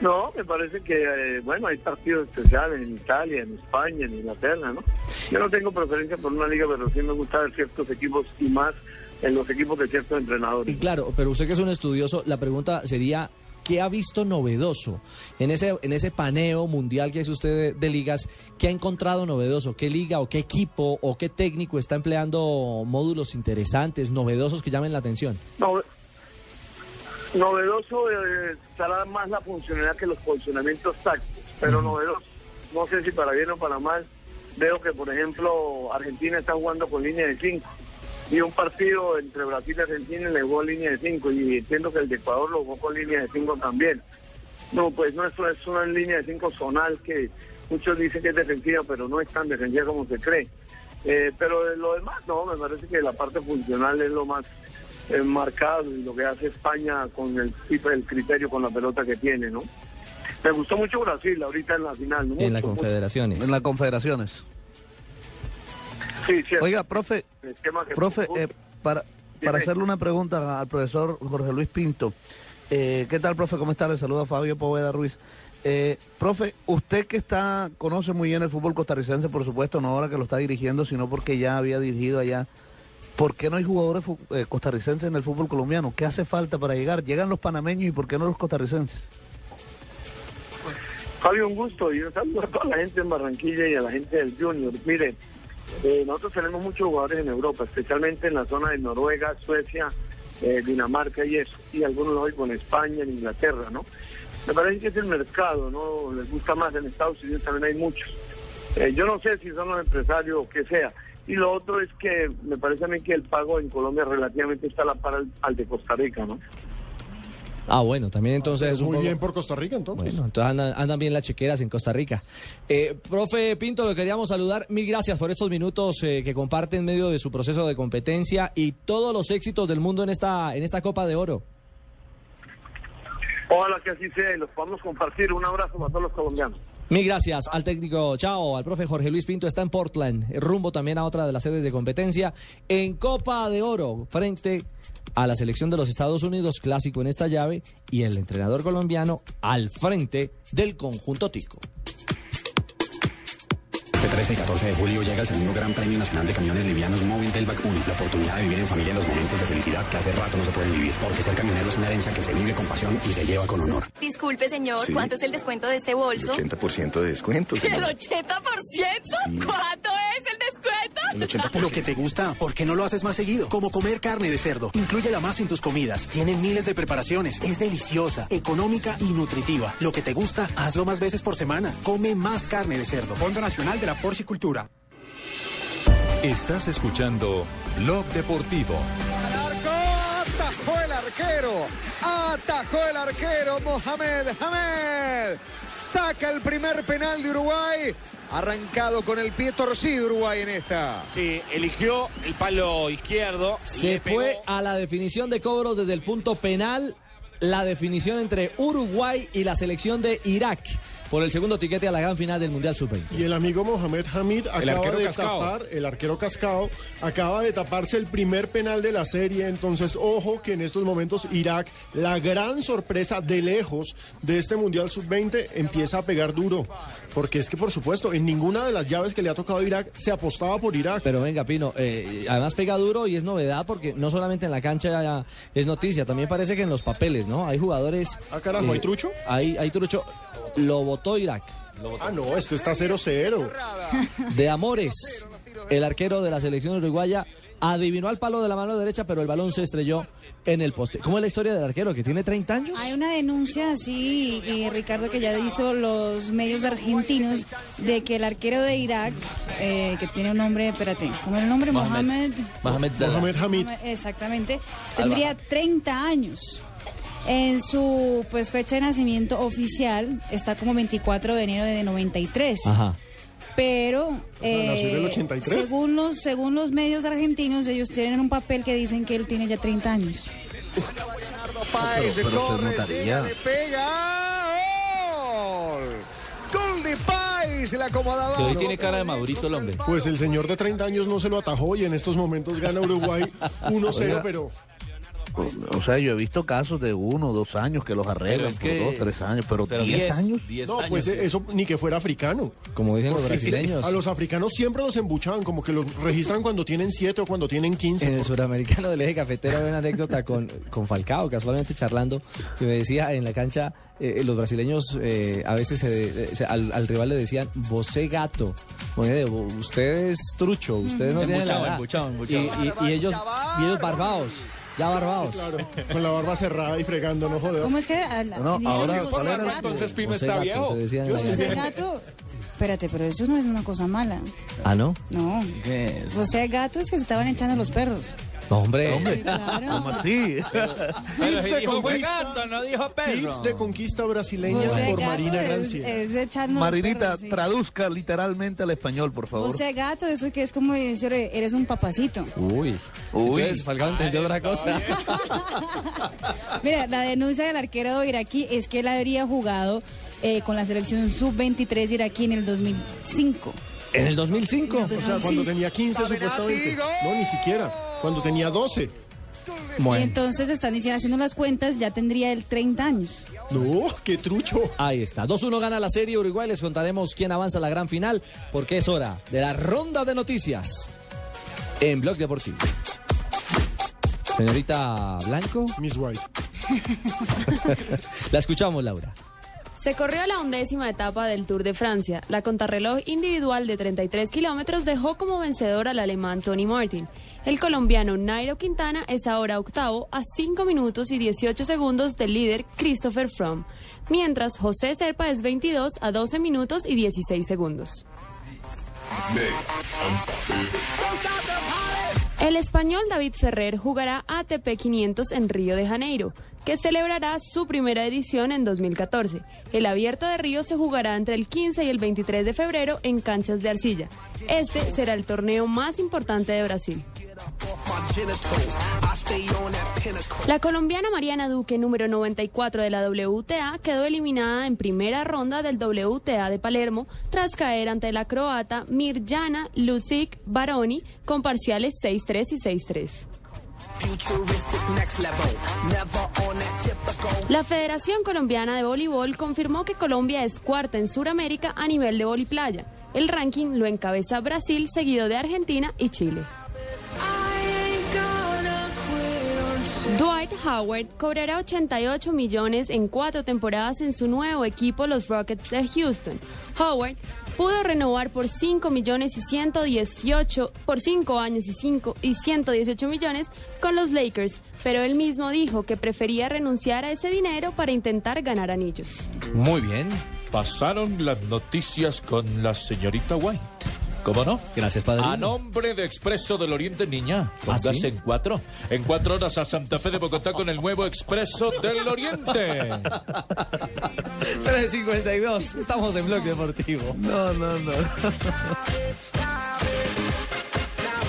No, me parece que, eh, bueno, hay partidos especiales en Italia, en España, en Inglaterra, ¿no? Yo no tengo preferencia por una liga, pero sí me gusta ver ciertos equipos y más en los equipos de ciertos entrenadores. Y claro, pero usted que es un estudioso, la pregunta sería, ¿qué ha visto novedoso en ese, en ese paneo mundial que hace usted de, de ligas? ¿Qué ha encontrado novedoso? ¿Qué liga o qué equipo o qué técnico está empleando módulos interesantes, novedosos que llamen la atención? No, novedoso eh, será más la funcionalidad que los posicionamientos tácticos, pero novedoso. no sé si para bien o para mal, veo que, por ejemplo, Argentina está jugando con línea de 5. Y un partido entre Brasil y Argentina le jugó línea de 5 y entiendo que el de Ecuador lo jugó con línea de 5 también. No, pues no, eso es una línea de 5 zonal que muchos dicen que es defensiva, pero no es tan defensiva como se cree. Eh, pero de lo demás, no, me parece que la parte funcional es lo más eh, marcado y lo que hace España con el tipo el criterio con la pelota que tiene, ¿no? Me gustó mucho Brasil ahorita en la final, ¿no? En la Mucho, mucho. Confederaciones. En las confederaciones. Sí, sí. Oiga, profe, profe, eh, para, para hacerle una pregunta al profesor Jorge Luis Pinto. Eh, ¿Qué tal, profe? ¿Cómo está? Le saluda Fabio Poveda Ruiz. Eh, profe, usted que está conoce muy bien el fútbol costarricense, por supuesto, no ahora que lo está dirigiendo, sino porque ya había dirigido allá. ¿Por qué no hay jugadores eh, costarricenses en el fútbol colombiano? ¿Qué hace falta para llegar? ¿Llegan los panameños y por qué no los costarricenses? Fabio, un gusto y un saludo a toda la gente en Barranquilla y a la gente del Junior. Mire, eh, nosotros tenemos muchos jugadores en Europa, especialmente en la zona de Noruega, Suecia, eh, Dinamarca y eso, y algunos hoy con España, en Inglaterra, ¿no? Me parece que es el mercado, ¿no? Les gusta más en Estados Unidos, también hay muchos. Eh, yo no sé si son los empresarios o qué sea. Y lo otro es que me parece a mí que el pago en Colombia relativamente está a la par al, al de Costa Rica, ¿no? Ah, bueno, también entonces es un Muy poco- bien por Costa Rica, entonces. Bueno, entonces andan, andan bien las chequeras en Costa Rica. Eh, profe Pinto, lo queríamos saludar. Mil gracias por estos minutos eh, que comparte en medio de su proceso de competencia y todos los éxitos del mundo en esta, en esta Copa de Oro. Ojalá que así sea y los podamos compartir. Un abrazo para todos los colombianos. Mil gracias al técnico Chao, al profe Jorge Luis Pinto, está en Portland, rumbo también a otra de las sedes de competencia, en Copa de Oro, frente a la selección de los Estados Unidos, clásico en esta llave, y el entrenador colombiano al frente del conjunto Tico. Este 13 y 14 de julio llega el segundo Gran Premio Nacional de Camiones Livianos Móvil del BAC 1. La oportunidad de vivir en familia los momentos de felicidad que hace rato no se pueden vivir. Porque ser camionero es una herencia que se vive con pasión y se lleva con honor. Disculpe, señor, Sí. ¿cuánto es el descuento de este bolso? 80% de descuento, ¿El señor. 80%? Sí. ¿Cuánto es el descuento? El 80%. Lo que te gusta, ¿por qué no lo haces más seguido? Como comer carne de cerdo. Inclúyela más en tus comidas. Tiene miles de preparaciones. Es deliciosa, económica y nutritiva. Lo que te gusta, hazlo más veces por semana. Come más carne de cerdo. Fondo Nacional de la Porcicultura. Estás escuchando Blog Deportivo. Atajó el arquero. Atajó el arquero Mohamed Hamed. Saca el primer penal de Uruguay. Arrancado con el pie torcido Uruguay en esta. Sí, eligió el palo izquierdo. Se fue a la definición de cobros desde el punto penal, la definición entre Uruguay y la selección de Irak por el segundo tiquete a la gran final del Mundial Sub-20. Y el amigo Mohamed Hamid acaba arquero de Cascao. tapar, el arquero Cascao, acaba de taparse el primer penal de la serie. Entonces, ojo que en estos momentos Irak, la gran sorpresa de lejos de este Mundial Sub-20, empieza a pegar duro. Porque es que, por supuesto, en ninguna de las llaves que le ha tocado a Irak se apostaba por Irak. Pero venga, Pino, eh, además pega duro y es novedad porque no solamente en la cancha ya es noticia, también parece que en los papeles, ¿no? Hay jugadores... eh, Ah, carajo, ¿hay trucho? Hay, hay trucho. Lo votó Irak. Ah, no, esto está 0-0. De Amores, el arquero de la selección uruguaya, adivinó al palo de la mano derecha, pero el balón se estrelló en el poste. ¿Cómo es la historia del arquero que tiene 30 años? Hay una denuncia, sí, y Ricardo, que ya hizo los medios argentinos de que el arquero de Irak, eh, que tiene un nombre, espérate, ¿cómo era el nombre? Mohamed. Mohamed. Mohamed. Hamid. Exactamente. Tendría 30 años. En su pues fecha de nacimiento oficial está como 24 de enero de 93. Ajá. Pero sea, nació en el eh, 83. según los según los medios argentinos ellos tienen un papel que dicen que él tiene ya 30 años. Páez pero se corre, llega, le pega. ¡Gol! Gol de Páez, la acomodaba. Que hoy tiene cara de madurito el hombre. Pues el señor de 30 años no se lo atajó y en estos momentos gana Uruguay 1-0, Oiga. pero O sea, yo he visto casos de uno, dos años que los arreglan, es que- por dos, tres años, pero, pero diez, diez, años. no, pues eh, eso ni que fuera africano. Como dicen los Sí, brasileños. A los africanos siempre los embuchaban, como que los registran cuando tienen 7 o cuando tienen 15. En el suramericano del eje cafetero había una anécdota con, con Falcao, casualmente charlando, que me decía en la cancha, eh, los brasileños eh, a veces se- se- al, al rival le decían, vosé gato, usted es trucho, usted no tiene la Embuchado, edad". embuchado, embuchado. Y, y- y ellos, y ellos barbados, ya barbados. Claro, con la barba cerrada y fregando, no jodas. ¿Cómo es que al- No, dijeron ahora- José ahora era- Gato? Entonces Pino José está Gato, viejo. se decía José Gato, Espérate, pero eso no es una cosa mala. Ah, ¿no? No. ¿Qué es? O sea, gatos que se estaban echando los perros. No, hombre. Hombre. Claro. ¿Cómo así? Pero Tips si de dijo fue conquista. gato, no dijo perro. Tips de conquista brasileña sea, por gato Marina es, es Marinita, perros, sí. traduzca literalmente al español, por favor. O sea, gato, eso que es como decir, eres un papacito. Uy. Entonces, Falcao entendió otra cosa. Mira, la denuncia del arquero iraquí es que él habría jugado eh, con la selección sub-23 iraquí en el 2005. ¿En el 2005? O sea, cuando tenía 15 supuestamente. No, ni siquiera. Cuando tenía 12. Y entonces están diciendo, haciendo las cuentas, ya tendría él 30 años. No, qué trucho. Ahí está. 2-1 gana la serie Uruguay. Les contaremos quién avanza a la gran final porque es hora de la ronda de noticias en Blog Deportivo. Señorita Blanco. Miss White. la escuchamos, Laura. Se corrió la undécima etapa del Tour de Francia. La contrarreloj individual de 33 kilómetros dejó como vencedor al alemán Tony Martin. El colombiano Nairo Quintana es ahora octavo a 5 minutos y 18 segundos del líder Christopher Froome, mientras José Serpa es 22 a 12 minutos y 16 segundos. El español David Ferrer jugará ATP 500 en Río de Janeiro, que celebrará su primera edición en 2014. El abierto de Río se jugará entre el 15 y el 23 de febrero en canchas de arcilla. Este será el torneo más importante de Brasil. La colombiana Mariana Duque, número 94 de la WTA, quedó eliminada en primera ronda del WTA de Palermo tras caer ante la croata Mirjana Lucic Baroni con parciales 6-3 y 6-3. La Federación Colombiana de Voleibol confirmó que Colombia es cuarta en Sudamérica a nivel de voliplaya. El ranking lo encabeza Brasil, seguido de Argentina y Chile. Dwight Howard cobrará 88 millones en cuatro temporadas en su nuevo equipo, los Rockets de Houston. Howard pudo renovar por 5 millones y 118 por 5 años y 5 y 118 millones con los Lakers, pero él mismo dijo que prefería renunciar a ese dinero para intentar ganar anillos. Muy bien. Pasaron las noticias con la señorita White. ¿Cómo no? Gracias, padre. A nombre de Expreso del Oriente, niña. ¿Ah, Póngase sí? en cuatro. En cuatro horas a Santa Fe de Bogotá con el nuevo Expreso del Oriente. 352. Estamos en Blog Deportivo. No, no, no.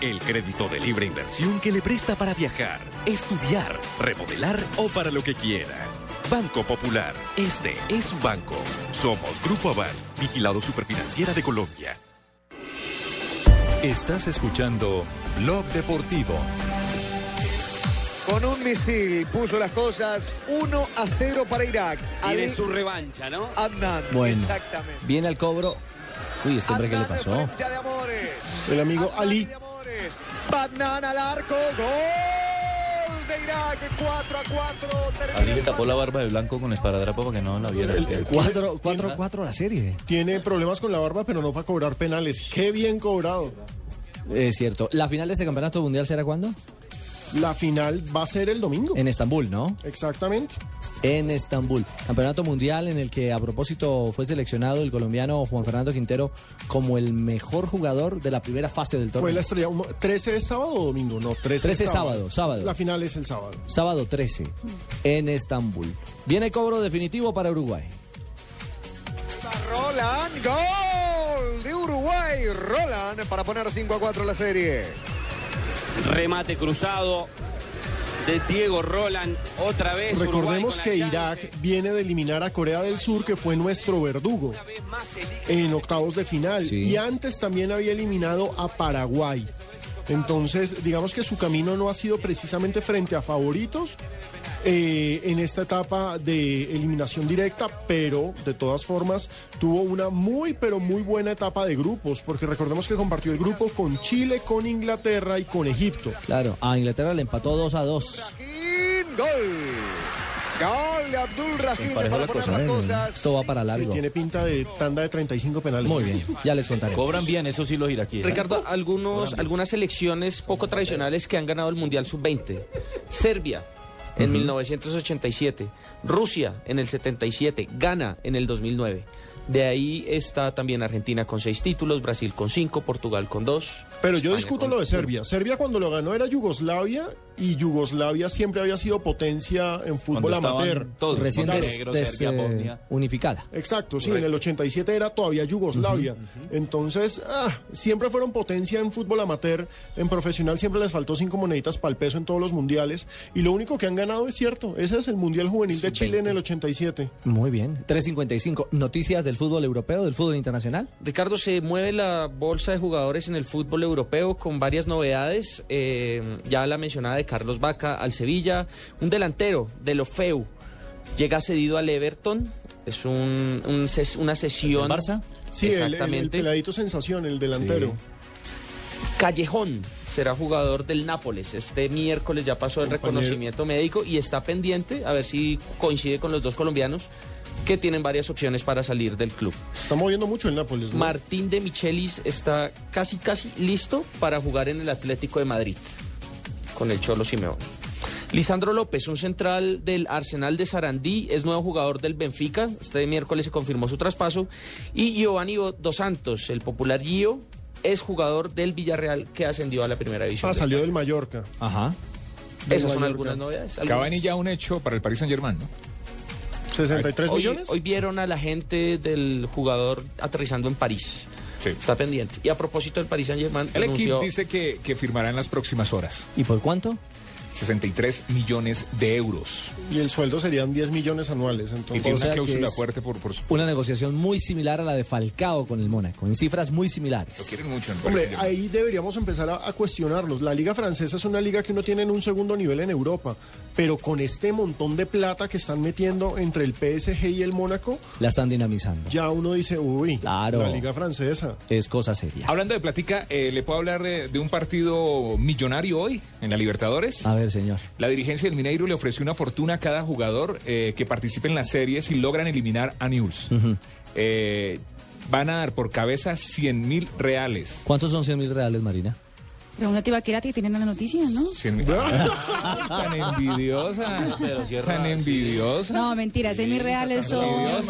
El crédito de libre inversión que le presta para viajar, estudiar, remodelar o para lo que quiera. Banco Popular, este es su banco. Somos Grupo Aval, vigilado superfinanciera de Colombia. Estás escuchando Blog Deportivo. Con un misil puso las cosas 1 a 0 para Irak. Tiene Ali su revancha, ¿no? Adnan. Bueno. Exactamente. Viene al cobro. Uy, este hombre, ¿qué le pasó? El amigo Ali. Badnan al arco. Gol de Irak. 4 a 4. Termina Ali le tapó la barba de blanco con esparadrapo para que no la viera. 4-4 la serie. Tiene problemas con la barba, pero no para cobrar penales. Qué bien cobrado. Es cierto. ¿La final de este campeonato mundial será cuándo? La final va a ser el domingo. En Estambul, ¿no? Exactamente. En Estambul. Campeonato mundial en el que a propósito fue seleccionado el colombiano Juan Fernando Quintero como el mejor jugador de la primera fase del Fue torneo. la estrella. uno- ¿13 es sábado o domingo? No, 13, 13 es sábado, sábado. La final es el sábado. Sábado 13 en Estambul. Viene cobro definitivo para Uruguay. Roland. Gol de Uruguay. Roland para poner 5 a 4 la serie. Remate cruzado de Diego Roland. Otra vez. Recordemos que Irak viene de eliminar a Corea del Sur, que fue nuestro verdugo, en octavos de final. Y antes también había eliminado a Paraguay. Entonces, digamos que su camino no ha sido precisamente frente a favoritos eh, en esta etapa de eliminación directa, pero de todas formas tuvo una muy, pero muy buena etapa de grupos, porque recordemos que compartió el grupo con Chile, con Inglaterra y con Egipto. Claro, a Inglaterra le empató 2 a 2. Gol. Gol de Abdul Rahim para la poner cosa, las ¿eh? cosas. Esto va para largo. Sí, tiene pinta de tanda de 35 penales. Muy bien, ya les contaré. Cobran bien, eso sí los iraquíes. ¿eh? Ricardo, algunos, algunas selecciones poco tradicionales que han ganado el Mundial Sub-20. Serbia en 1987, Rusia en el 77, Ghana en el 2009. De ahí está también Argentina con seis títulos, Brasil con cinco, Portugal con dos. Pero yo discuto con lo de. Serbia. Serbia cuando lo ganó era Yugoslavia y Yugoslavia siempre había sido potencia en fútbol amateur. todos, Recién Claro. des- Serbia, eh, Bosnia. unificada. Exacto, sí, en el 87 era todavía Yugoslavia. Entonces, ah, siempre fueron potencia en fútbol amateur, en profesional siempre les faltó cinco moneditas para el peso en todos los mundiales. Y lo único que han ganado es cierto, ese es el Mundial Juvenil de Chile en el 87. Muy bien. 3.55. Noticias del fútbol europeo, del fútbol internacional. Ricardo, se mueve la bolsa de jugadores en el fútbol europeo con varias novedades. Eh, ya la mencionada de Carlos Vaca al Sevilla. Un delantero de Ofeu llega cedido al Everton. Es un, un ses- una sesión. ¿El Barça? Sí, el- el, el Exactamente. peladito sensación, el delantero. Callejón será jugador del Nápoles. Este miércoles ya pasó el Compañero. reconocimiento médico y está pendiente a ver si coincide con los dos colombianos que tienen varias opciones para salir del club. Se está moviendo mucho el Nápoles. ¿no? Martín de Michelis está casi casi listo para jugar en el Atlético de Madrid con el Cholo Simeone. Lisandro López, un central del Arsenal de Sarandí, es nuevo jugador del Benfica. Este miércoles se confirmó su traspaso. Y Giovanni Dos Santos, el popular Gio, es jugador del Villarreal que ascendió a la primera división. Ah, de salió del Mallorca. Ajá. Esas son algunas novedades. algunas. Cavani ya un hecho para el Paris Saint Germain, ¿no? 63 Hoy, millones. hoy vieron a la gente del jugador aterrizando en París. Sí. Está pendiente. Y a propósito del Paris Saint Germain, El equipo dice que, que firmará en las próximas horas. ¿Y por cuánto? 63 millones de euros. Y el sueldo serían 10 millones anuales. Y Entonces, tiene O sea una cláusula fuerte por, por su... Una negociación muy similar a la de Falcao con el Mónaco, en cifras muy Lo similares. quieren mucho Paris Hombre, ahí deberíamos empezar a, a cuestionarnos. La liga francesa es una liga que uno tiene en un segundo nivel en Europa, pero con este montón de plata que están metiendo entre el PSG y el Mónaco, La están dinamizando. ya uno dice, uy, Claro. la liga francesa. Es cosa seria. Hablando de platica, eh, ¿le puedo hablar de, de un partido millonario hoy en la Libertadores? A ver, señor. La dirigencia del Mineiro le ofreció una fortuna a cada jugador eh, que participe en las series si logran eliminar a News. Eh, van a dar por cabeza 100 mil reales. ¿Cuántos son 100 mil reales, Marina? Pregúntate a Ibaquira que tienen la noticia, ¿no? 100 mil. tan envidiosa. Pero es tan raro, envidiosa. No, mentira, 6 mil reales son,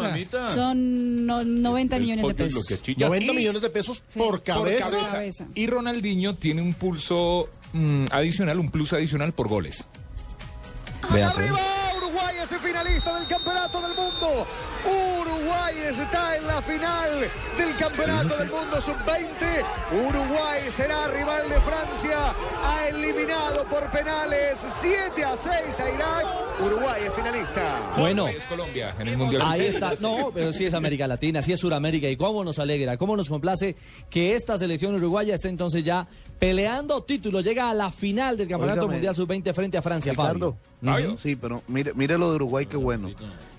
son no- 90 millones de Pollo es lo pesos. que chilla. 90 Y- millones de pesos Sí. por Por cabeza. cabeza. Cabeza. Y Ronaldinho tiene un pulso mm, adicional, un plus adicional por goles. Vea, pues. Arriba, Uruguay es el finalista del campeonato del mundo. Uruguay está en la final del campeonato del mundo sub-20. Uruguay será rival de Francia. Ha eliminado por penales 7 a 6 a Irak. Uruguay es finalista. Bueno, Es Colombia en el Mundial. ahí está. No, pero sí es América Latina, sí es Sudamérica. Y cómo nos alegra, cómo nos complace que esta selección uruguaya esté entonces ya peleando título. Llega a la final del Campeonato Mundial Sub-20 frente a Francia, Ricardo. Fabio. Fabio. Sí, pero mire, mire lo de Uruguay, qué bueno.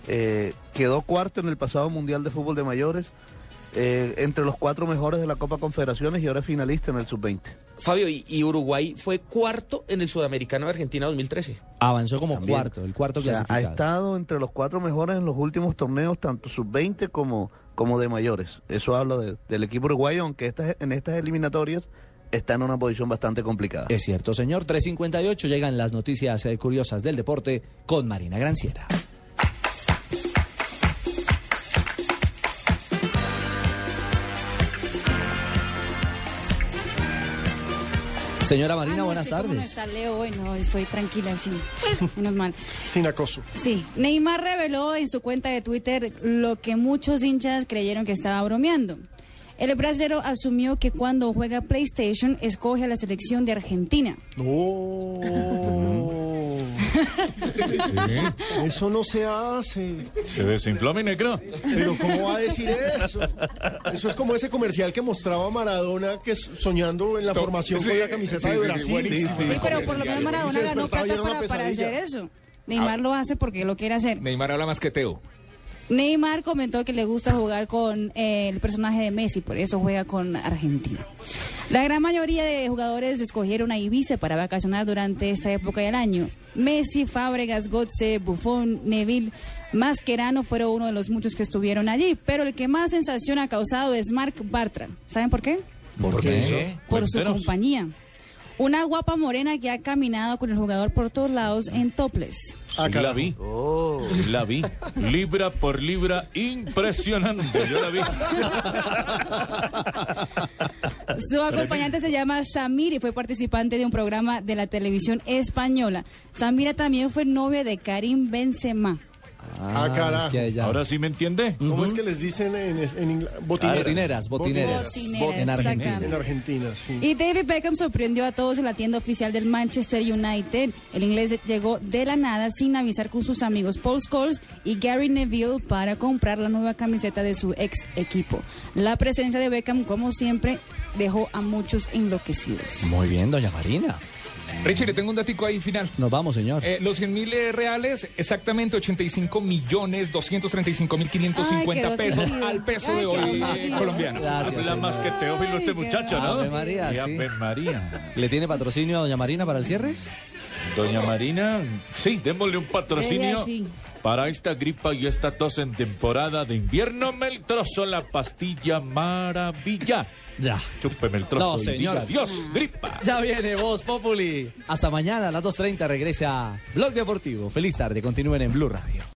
Eh, quedó cuarto en el pasado Mundial de Fútbol de Mayores, eh, entre los cuatro mejores de la Copa Confederaciones y ahora es finalista en el Sub-20. Fabio, y, y Uruguay fue cuarto en el Sudamericano de Argentina 2013. Avanzó como También. cuarto, el cuarto O sea, ha estado entre los cuatro mejores en los últimos torneos, tanto Sub-20 como, como de mayores. Eso habla de- del equipo uruguayo, aunque estas, en estas eliminatorias está en una posición bastante complicada. Es cierto, señor. 3.58 llegan las noticias eh, curiosas del deporte con Marina Granciera. Señora Marina, Ah, no, buenas sí, ¿cómo no tardes. está Leo hoy? No, estoy tranquila, sí. Menos mal. Sin acoso. Sí, Neymar reveló en su cuenta de Twitter lo que muchos hinchas creyeron que estaba bromeando. El brasileño asumió que cuando juega PlayStation escoge a la selección de Argentina. No. Eso no se hace. Se desinfló mi negro. Pero ¿cómo va a decir eso? Eso es como ese comercial que mostraba Maradona que soñando en la formación sí, con la camiseta sí, de sí, Brasil. buenísimo. Sí, pero por lo menos Maradona ganó plata para, hacer eso. Neymar Ah. lo hace porque lo quiere hacer. Neymar habla más que Teo. Neymar comentó que le gusta jugar con eh, el personaje de Messi, por eso juega con Argentina. La gran mayoría de jugadores escogieron a Ibiza para vacacionar durante esta época del año. Messi, Fábregas, Gotze, Buffon, Neville, Mascherano fueron uno de los muchos que estuvieron allí, pero el que más sensación ha causado es Mark Bartra. ¿Saben por qué? ¿Por qué? Por su compañía. Una guapa morena que ha caminado con el jugador por todos lados en toples. Sí, la vi. La vi. Libra por libra, impresionante. Yo la vi. Su acompañante se llama Samir y fue participante de un programa de la televisión española. Samira también fue novia de Karim Benzema. Ah, carajo. Ahora sí me entiende. ¿Cómo es que les dicen en, en ingl- Botineras, botineras? botineras. Botineras, En Argentina. exactamente. En Argentina, sí. Y David Beckham sorprendió a todos en la tienda oficial del Manchester United. El inglés llegó de la nada sin avisar con sus amigos Paul Scholes y Gary Neville para comprar la nueva camiseta de su ex equipo. La presencia de Beckham, como siempre, dejó a muchos enloquecidos. Muy bien, doña Marina. Richie, le tengo un datico ahí final. Nos vamos, señor. Eh, los 100 mil reales, exactamente 85 millones 235 mil Ay, 550 quedó pesos al peso Ay, de hoy eh, colombiano. Gracias, Habla señor. más que Teófilo este Ay, muchacho, ¿no? Ave María, Y sí. Ave María. ¿Le tiene patrocinio a doña Marina para el cierre? Doña Marina, sí, démosle un patrocinio sí. para esta gripa y esta tos en temporada de invierno. Meltrozo, la pastilla maravilla. Ya. Chúpeme el trozo No, y señor. diga adiós, gripa. Ya viene Voz Populi. Hasta mañana a las 2.30 regresa Blog Deportivo. Feliz tarde. Continúen en Blue Radio.